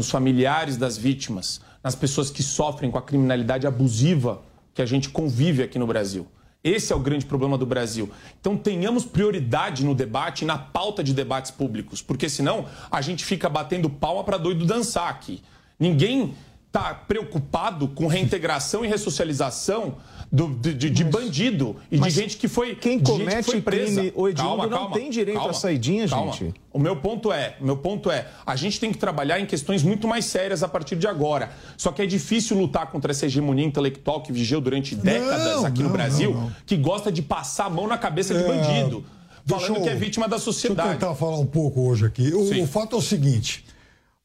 nos familiares das vítimas, nas pessoas que sofrem com a criminalidade abusiva que a gente convive aqui no Brasil. Esse é o grande problema do Brasil. Então tenhamos prioridade no debate na pauta de debates públicos, porque senão a gente fica batendo palma para doido dançar aqui. Ninguém está preocupado com reintegração e ressocialização do- de, de- de bandido e de mas gente que foi quem de gente que comete foi presa. crime, ô, Edmundo, não tem direito à saidinha, calma. gente. O meu ponto é, o meu ponto é, a gente tem que trabalhar em questões muito mais sérias a partir de agora. Só que é difícil lutar contra essa hegemonia intelectual que vigiou durante décadas Não, aqui no não, Brasil, não, que gosta de passar a mão na cabeça de É, bandido, deixa falando eu- que é vítima da Deixa eu sociedade. tentar falar um pouco hoje aqui. O, o fato é o seguinte: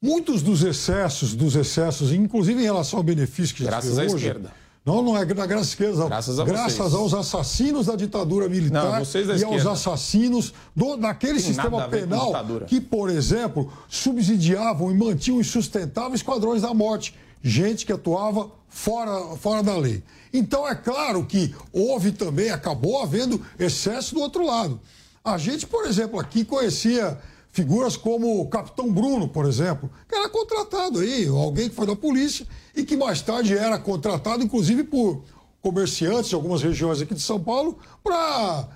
muitos dos excessos, dos excessos, inclusive em relação ao benefício que a gente Graças vê à hoje, esquerda. Não, não é da graça esquerda. Graças a Graças vocês. aos assassinos da ditadura militar Não, da e aos assassinos do, daquele Tem sistema penal que, por exemplo, subsidiavam e mantinham insustentáveis esquadrões da morte. Gente que atuava fora, fora da lei. Então, é claro que houve também, acabou havendo excesso do outro lado. A gente, por exemplo, aqui conhecia figuras como o Capitão Bruno, por exemplo, que era contratado aí, alguém que foi da polícia e que mais tarde era contratado, inclusive, por comerciantes de algumas regiões aqui de São Paulo, para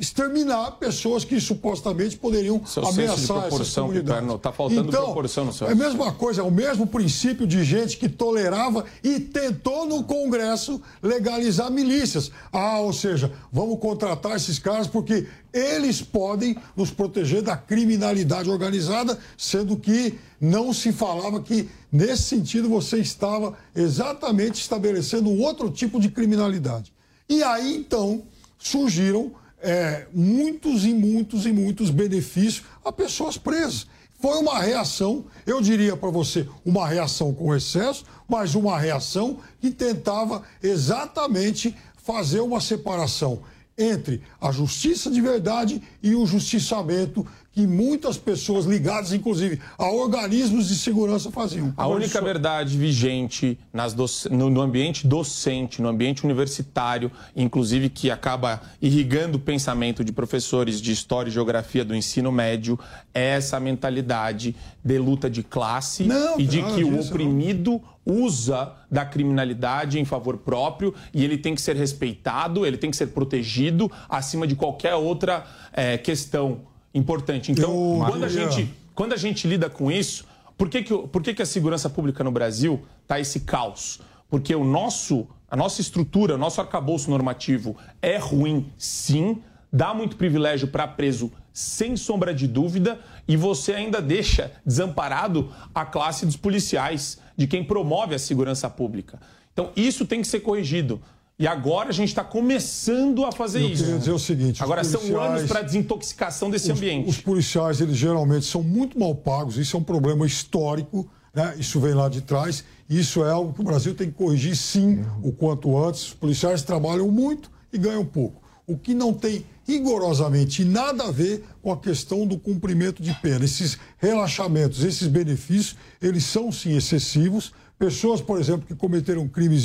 exterminar pessoas que supostamente poderiam Seu ameaçar essas proporção, comunidades. Piperno, tá faltando então, proporção no seu É a mesma coisa, é o mesmo princípio de gente que tolerava e tentou no Congresso legalizar milícias. Ah, ou seja, vamos contratar esses caras porque eles podem nos proteger da criminalidade organizada, sendo que não se falava que, nesse sentido, você estava exatamente estabelecendo um outro tipo de criminalidade. E aí, então, surgiram é, muitos e muitos e muitos benefícios a pessoas presas. Foi uma reação, eu diria para você, uma reação com excesso, mas uma reação que tentava exatamente fazer uma separação entre a justiça de verdade e o justiçamento que muitas pessoas ligadas, inclusive, a organismos de segurança faziam. A única verdade vigente nas doc- no, ambiente docente, no ambiente universitário, inclusive que acaba irrigando o pensamento de professores de História e Geografia do ensino médio, é essa mentalidade de luta de classe Não, e de nada que o disso, não. oprimido usa da criminalidade em favor próprio e ele tem que ser respeitado, ele tem que ser protegido acima de qualquer outra eh, questão importante. Então, Eu- quando a Maria. gente quando a gente lida com isso, por que, que, por que, que a segurança pública no Brasil está esse caos? Porque o nosso, a nossa estrutura, o nosso arcabouço normativo é ruim, sim, dá muito privilégio para preso, sem sombra de dúvida, e você ainda deixa desamparado a classe dos policiais, de quem promove a segurança pública. Então, isso tem que ser corrigido. E agora a gente está começando a fazer Eu isso. queria dizer o seguinte, Agora são anos para desintoxicação desse os, ambiente. Os policiais, eles geralmente são muito mal pagos, isso é um problema histórico, né? isso vem lá de trás, isso é algo que o Brasil tem que corrigir sim o quanto antes. Os policiais trabalham muito e ganham pouco. O que não tem rigorosamente nada a ver com a questão do cumprimento de pena. Esses relaxamentos, esses benefícios, eles são sim excessivos. Pessoas, por exemplo, que cometeram crimes,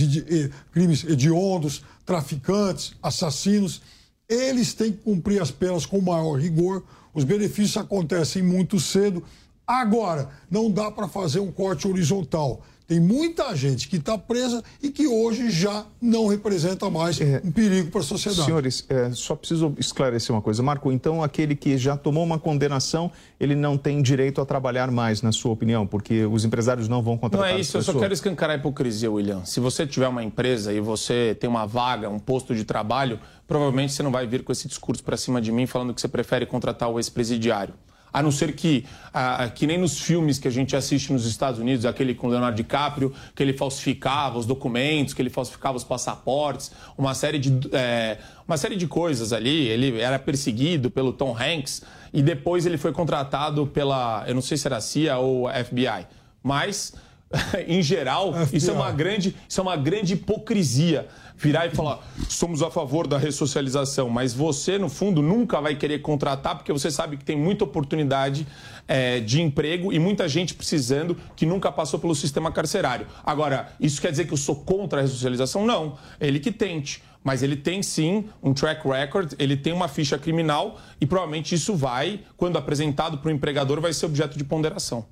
crimes hediondos, traficantes, assassinos, eles têm que cumprir as penas com maior rigor. Os benefícios acontecem muito cedo. Agora, não dá para fazer um corte horizontal. Tem muita gente que está presa e que hoje já não representa mais um perigo para a sociedade. Senhores, é, só preciso esclarecer uma coisa. Marco, então aquele que já tomou uma condenação, ele não tem direito a trabalhar mais, na sua opinião, porque os empresários não vão Não contratar é essa isso, eu só quero escancarar a hipocrisia, William. Se você tiver uma empresa e você tem uma vaga, um posto de trabalho, provavelmente você não vai vir com esse discurso para cima de mim falando que você prefere contratar o ex-presidiário. A não ser que, ah, que nem nos filmes que a gente assiste nos Estados Unidos, aquele com Leonardo DiCaprio, que ele falsificava os documentos, que ele falsificava os passaportes, uma série de, eh, uma série de coisas ali. Ele era perseguido pelo Tom Hanks e depois ele foi contratado pela, eu não sei se era a CIA ou FBI, mas em geral, isso é uma grande, isso é uma grande hipocrisia. Virar e falar, somos a favor da ressocialização, mas você, no fundo, nunca vai querer contratar, porque você sabe que tem muita oportunidade eh, de emprego e muita gente precisando que nunca passou pelo sistema carcerário. Agora, isso quer dizer que eu sou contra a ressocialização? Não. Ele que tente. Mas ele tem sim um track record, ele tem uma ficha criminal e provavelmente isso vai, quando apresentado para o empregador, vai ser objeto de ponderação.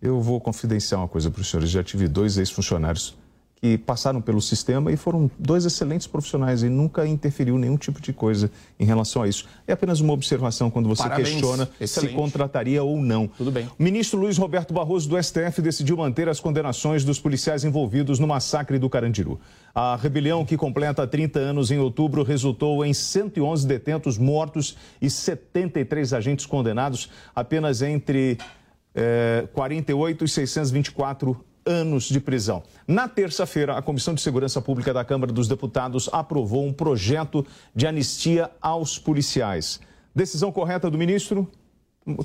Eu vou confidenciar uma coisa para os senhores. Já tive dois ex-funcionários que passaram pelo sistema e foram dois excelentes profissionais e nunca interferiu nenhum tipo de coisa em relação a isso. É apenas uma observação quando você Parabéns. questiona Excelente. se contrataria ou não. Tudo bem. O ministro Luiz Roberto Barroso do STF decidiu manter as condenações dos policiais envolvidos no massacre do Carandiru. A rebelião, que completa 30 anos em outubro, resultou em 111 detentos mortos e 73 agentes condenados apenas entre eh, 48 e 624 anos de prisão. Na terça-feira, a Comissão de Segurança Pública da Câmara dos Deputados aprovou um projeto de anistia aos policiais. Decisão correta do ministro?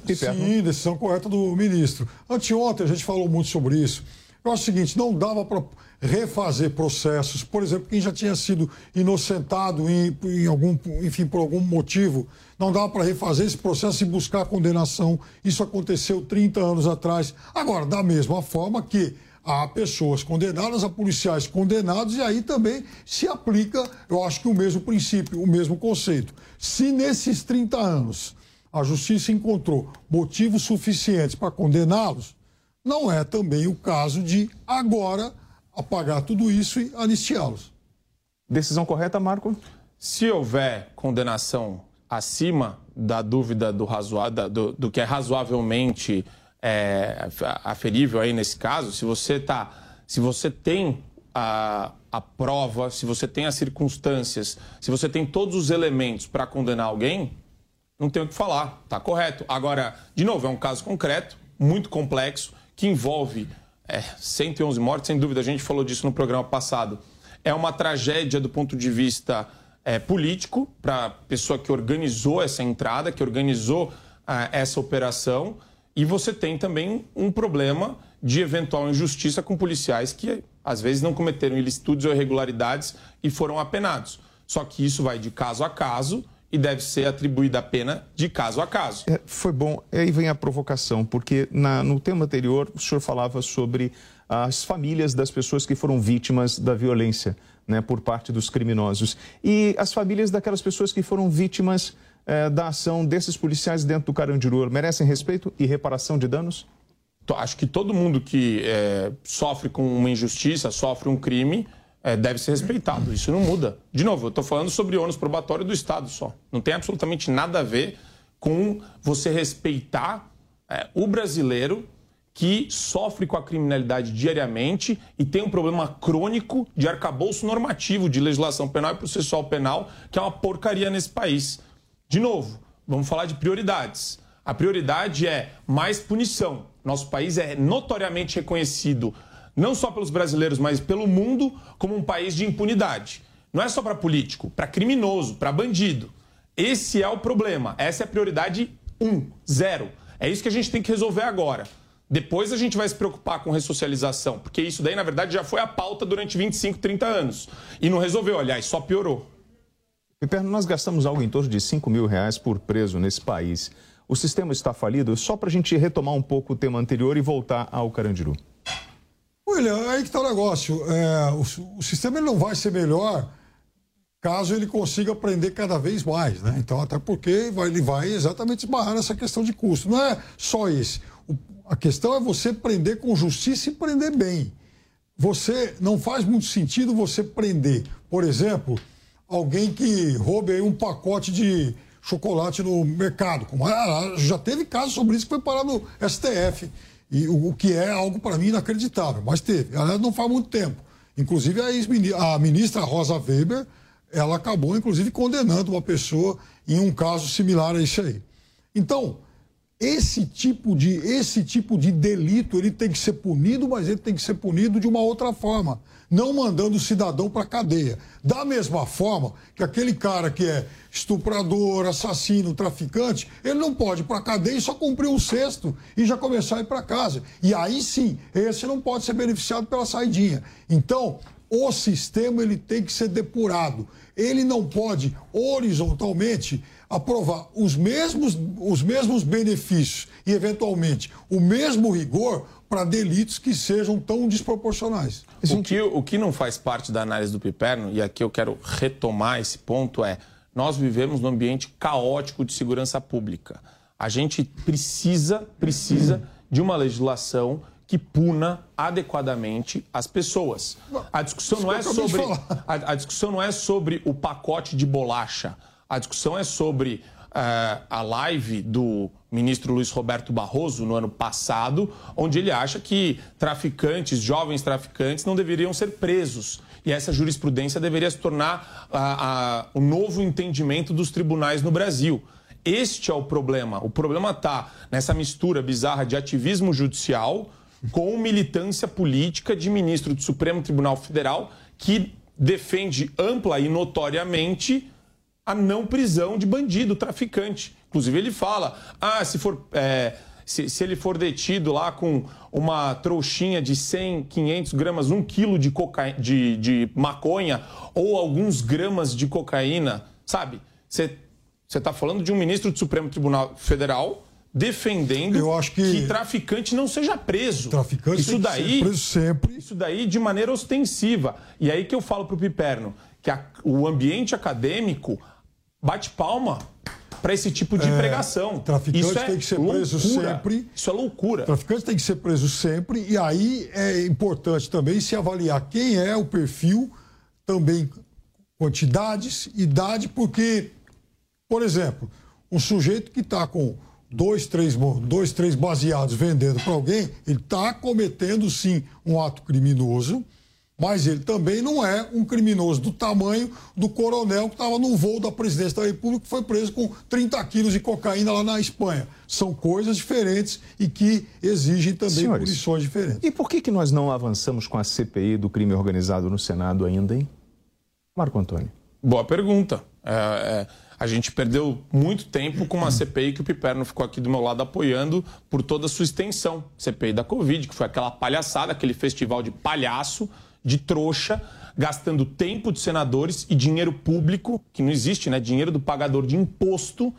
Piperno? Sim, decisão correta do ministro. Anteontem a gente falou muito sobre isso. Eu acho o seguinte, não dava para refazer processos. Por exemplo, quem já tinha sido inocentado em, em algum, enfim, por algum motivo, não dava para refazer esse processo e buscar condenação. Isso aconteceu 30 anos atrás. Agora, da mesma forma que há pessoas condenadas, há policiais condenados, e aí também se aplica, eu acho que o mesmo princípio, o mesmo conceito. Se nesses 30 anos a justiça encontrou motivos suficientes para condená-los, não é também o caso de agora apagar tudo isso e anistiá-los. Decisão correta, Marco? Se houver condenação acima da dúvida do, razoável, do, do que é razoavelmente é, aferível aí nesse caso, se você tá, se você tem a, a prova, se você tem as circunstâncias, se você tem todos os elementos para condenar alguém, não tem o que falar, tá correto. Agora, de novo, é um caso concreto, muito complexo, que envolve é, 111 mortes, sem dúvida, a gente falou disso no programa passado. É uma tragédia do ponto de vista é, político para a pessoa que organizou essa entrada, que organizou ah, essa operação. E você tem também um problema de eventual injustiça com policiais que às vezes não cometeram ilicitudes ou irregularidades e foram apenados. Só que isso vai de caso a caso e deve ser atribuída a pena de caso a caso. É, foi bom. Aí vem a provocação, porque na, no tema anterior o senhor falava sobre as famílias das pessoas que foram vítimas da violência né, por parte dos criminosos. E as famílias daquelas pessoas que foram vítimas é, da ação desses policiais dentro do Carandiru merecem respeito e reparação de danos? Acho que todo mundo que é, sofre com uma injustiça, sofre um crime, é, deve ser respeitado. Isso não muda. De novo, eu estou falando sobre ônus probatório do Estado só. Não tem absolutamente nada a ver com você respeitar é, o brasileiro que sofre com a criminalidade diariamente e tem um problema crônico de arcabouço normativo de legislação penal e processual penal, que é uma porcaria nesse país. De novo, vamos falar de prioridades. A prioridade é mais punição. Nosso país é notoriamente reconhecido não só pelos brasileiros, mas pelo mundo, como um país de impunidade. Não é só para político, para criminoso, para bandido. Esse é o problema. Essa é a prioridade 1, um, 0. É isso que a gente tem que resolver agora. Depois a gente vai se preocupar com ressocialização, porque isso daí, na verdade, já foi a pauta durante 25, 30 anos. E não resolveu, aliás, só piorou. Piperno, nós gastamos algo em torno de 5 mil reais por preso nesse país. O sistema está falido? Só para a gente retomar um pouco o tema anterior e voltar ao Carandiru. William, aí que está o negócio. É, o, o, sistema ele não vai ser melhor caso ele consiga aprender cada vez mais, né? Então, até porque vai, ele vai exatamente esbarrar nessa questão de custo. Não é só isso. O, a questão é você prender com justiça e prender bem. Você não faz muito sentido você prender, por exemplo, alguém que roube um pacote de chocolate no mercado. Como, ah, já teve caso sobre isso que foi parar no STF. E o, que é algo para mim inacreditável, mas teve. Aliás, não faz muito tempo. Inclusive, a, a ministra Rosa Weber, ela acabou, inclusive, condenando uma pessoa em um caso similar a esse aí. Então, esse tipo de, esse tipo de delito ele tem que ser punido, mas ele tem que ser punido de uma outra forma, não mandando o cidadão para cadeia. Da mesma forma que aquele cara que é estuprador, assassino, traficante, ele não pode ir para cadeia e só cumprir um sexto e já começar a ir para casa. E aí sim, esse não pode ser beneficiado pela saidinha. Então, o sistema ele tem que ser depurado. Ele não pode horizontalmente aprovar os mesmos, os mesmos benefícios e, eventualmente, o mesmo rigor para delitos que sejam tão desproporcionais. O que, o que não faz parte da análise do Piperno, e aqui eu quero retomar esse ponto, é nós vivemos num ambiente caótico de segurança pública. A gente precisa, precisa de uma legislação que puna adequadamente as pessoas. A discussão não é sobre a, a discussão não é sobre o pacote de bolacha. A discussão é sobre uh, a live do ministro Luiz Roberto Barroso no ano passado, onde ele acha que traficantes, jovens traficantes, não deveriam ser presos. E essa jurisprudência deveria se tornar o novo entendimento dos tribunais no Brasil. Este é o problema. O problema está nessa mistura bizarra de ativismo judicial com militância política de ministro do Supremo Tribunal Federal que defende ampla e notoriamente a não prisão de bandido, traficante. Inclusive, ele fala: ah, se for é, se, se ele for detido lá com uma trouxinha de 100, 500 gramas, um quilo de, coca... de, de maconha ou alguns gramas de cocaína, sabe? Você está falando de um ministro do Supremo Tribunal Federal defendendo Eu acho que- traficante não seja preso. Traficante isso que daí, preso sempre. Isso daí de maneira ostensiva. E aí que eu falo pro Piperno que a- o ambiente acadêmico bate palma para esse tipo de É, pregação. traficante isso é tem que ser preso loucura. sempre. Isso é loucura. Traficante tem que ser preso sempre. E aí é importante também se avaliar quem é o perfil, também quantidades, idade, porque, por exemplo, um sujeito que está com dois três, dois, três baseados vendendo para alguém, ele está cometendo sim um ato criminoso, mas ele também não é um criminoso do tamanho do coronel que estava no voo da presidência da República que foi preso com 30 quilos de cocaína lá na Espanha. São coisas diferentes e que exigem também Senhores, punições diferentes. E por que, que nós não avançamos com a CPI do crime organizado no Senado ainda, hein? Marco Antônio. Boa pergunta. É, é, a gente perdeu muito tempo com uma CPI que o Piperno ficou aqui do meu lado apoiando por toda a sua extensão. CPI da Covid, que foi aquela palhaçada, aquele festival de palhaço, de trouxa, gastando tempo de senadores e dinheiro público, que não existe, né? Dinheiro do pagador de imposto,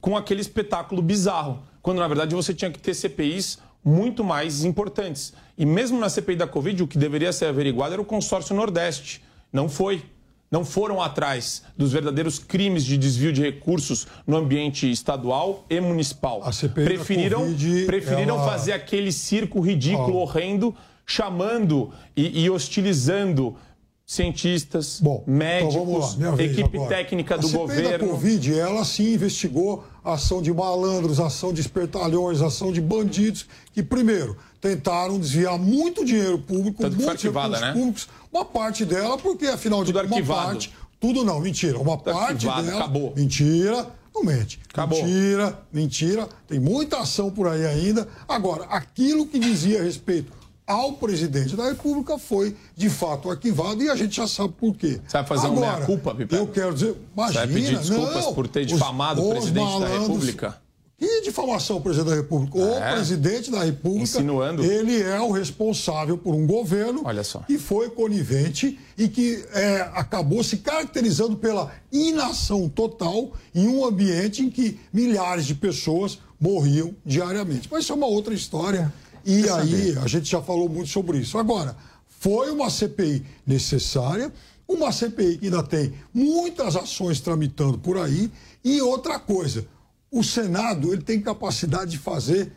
com aquele espetáculo bizarro. Quando, na verdade, você tinha que ter CPIs muito mais importantes. E mesmo na CPI da Covid, o que deveria ser averiguado era o consórcio Nordeste. Não foi. Não foram atrás dos verdadeiros crimes de desvio de recursos no ambiente estadual e municipal. CPI da preferiram Covid, preferiram ela- fazer aquele circo ridículo, horrendo, chamando e, e hostilizando cientistas, Então médicos, vamos lá, equipe agora. técnica do a governo. da Covid, ela sim investigou a ação de malandros, a ação de espertalhões, a ação de bandidos, que primeiro tentaram desviar muito dinheiro público, Tanto muitos recursos né? públicos, uma parte dela, porque afinal de Tudo contas, uma parte. Tudo não, mentira. Uma parte arquivado, dela. acabou. Mentira. Não mente. Acabou. Mentira, mentira. Tem muita ação por aí ainda. Agora, aquilo que dizia respeito ao presidente da República foi, de fato, arquivado e a gente já sabe por quê. Você vai fazer Agora, meia-culpa, Piper? Eu quero dizer, Você imagina, vai pedir desculpas não, por ter os- difamado o os presidente da malandros- República? Que difamação, presidente da República? É. O presidente da República, Insinuando. ele é o responsável por um governo Olha só. que foi conivente e que é, acabou se caracterizando pela inação total em um ambiente em que milhares de pessoas morriam diariamente. Mas isso é uma outra história e Quer aí saber? a gente já falou muito sobre isso. Agora, foi uma CPI necessária, uma CPI que ainda tem muitas ações tramitando por aí e outra coisa, o Senado ele tem capacidade de fazer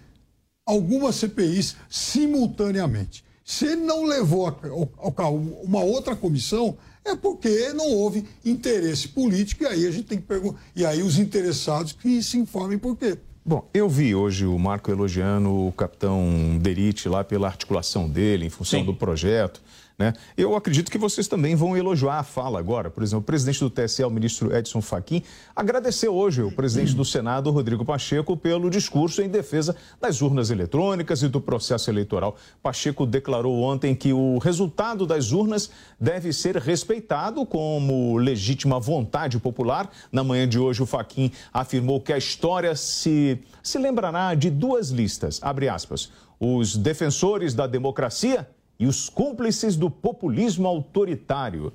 algumas CPIs simultaneamente. Se ele não levou ao, ao cabo uma outra comissão, é porque não houve interesse político, e aí a gente tem que perguntar. E aí os interessados que se informem por quê. Bom, eu vi hoje o Marco elogiando o capitão Derite lá pela articulação dele, em função Sim. do projeto. Né? Eu acredito que vocês também vão elogiar a fala agora. Por exemplo, o presidente do TSE, o ministro Edson Fachin, agradeceu hoje o presidente do Senado, Rodrigo Pacheco, pelo discurso em defesa das urnas eletrônicas e do processo eleitoral. Pacheco declarou ontem que o resultado das urnas deve ser respeitado como legítima vontade popular. Na manhã de hoje, o Fachin afirmou que a história se, se lembrará de duas listas, abre aspas, os defensores da democracia e os cúmplices do populismo autoritário.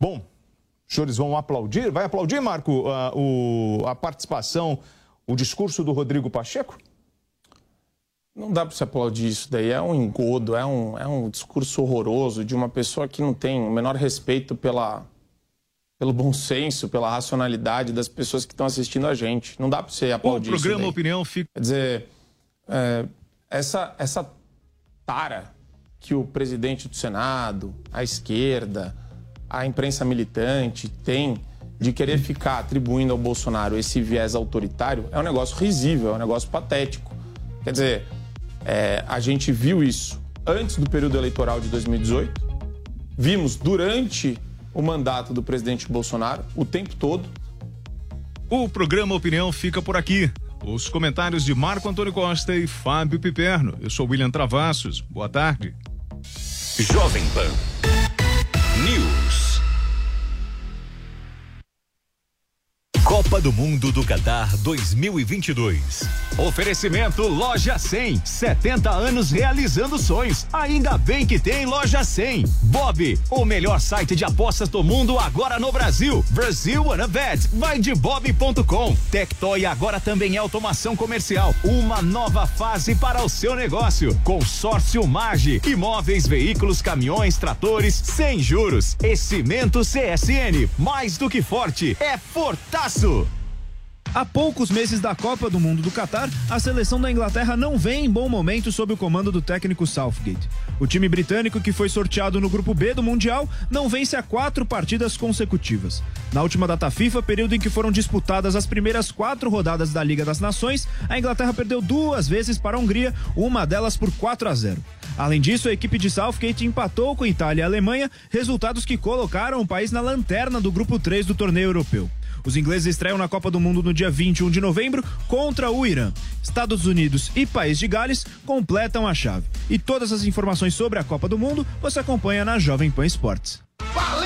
Bom, os senhores vão aplaudir? Vai aplaudir, Marco, a, o- a participação, o discurso do Rodrigo Pacheco? Não dá para se aplaudir isso daí. É um engodo, é um, é um discurso horroroso de uma pessoa que não tem o menor respeito pela, pelo bom senso, pela racionalidade das pessoas que estão assistindo a gente. Não dá para você aplaudir isso programa daí. Opinião fica. Quer dizer, é, essa, essa tara que o presidente do Senado, a esquerda, a imprensa militante tem de querer ficar atribuindo ao Bolsonaro esse viés autoritário é um negócio risível, é um negócio patético. Quer dizer, é, a gente viu isso antes do período eleitoral de 2018, vimos durante o mandato do presidente Bolsonaro, o tempo todo, O programa Opinião fica por aqui. Os comentários de Marco Antônio Costa e Fábio Piperno. Eu sou William Travassos. Boa tarde. Jovem Pan News. Copa do Mundo do Qatar 2022. Oferecimento Loja 100, 70 anos realizando sonhos. Ainda bem que tem Loja 100. Bob, o melhor site de apostas do mundo agora no Brasil. Brasil Wanna Bet. Vai de bob.com. Tectoy agora também é automação comercial. Uma nova fase para o seu negócio. Consórcio Mage. Imóveis, veículos, caminhões, tratores, sem juros. E Cimento CSN. Mais do que forte, é fortaço. Há poucos meses da Copa do Mundo do Catar, a seleção da Inglaterra não vem em bom momento sob o comando do técnico Southgate. O time britânico, que foi sorteado no grupo B do Mundial, não vence há quatro partidas consecutivas. Na última data FIFA, período em que foram disputadas as primeiras quatro rodadas da Liga das Nações, a Inglaterra perdeu duas vezes para a Hungria, uma delas por 4 a 0. Além disso, a equipe de Southgate empatou com Itália e Alemanha, resultados que colocaram o país na lanterna do grupo 3 do torneio europeu. Os ingleses estreiam na Copa do Mundo no dia 21 de novembro contra o Irã. Estados Unidos e País de Gales completam a chave. E todas as informações sobre a Copa do Mundo você acompanha na Jovem Pan Esportes. Valeu, Loja 100! O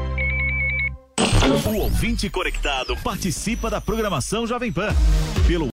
O ouvinte conectado participa da programação Jovem Pan.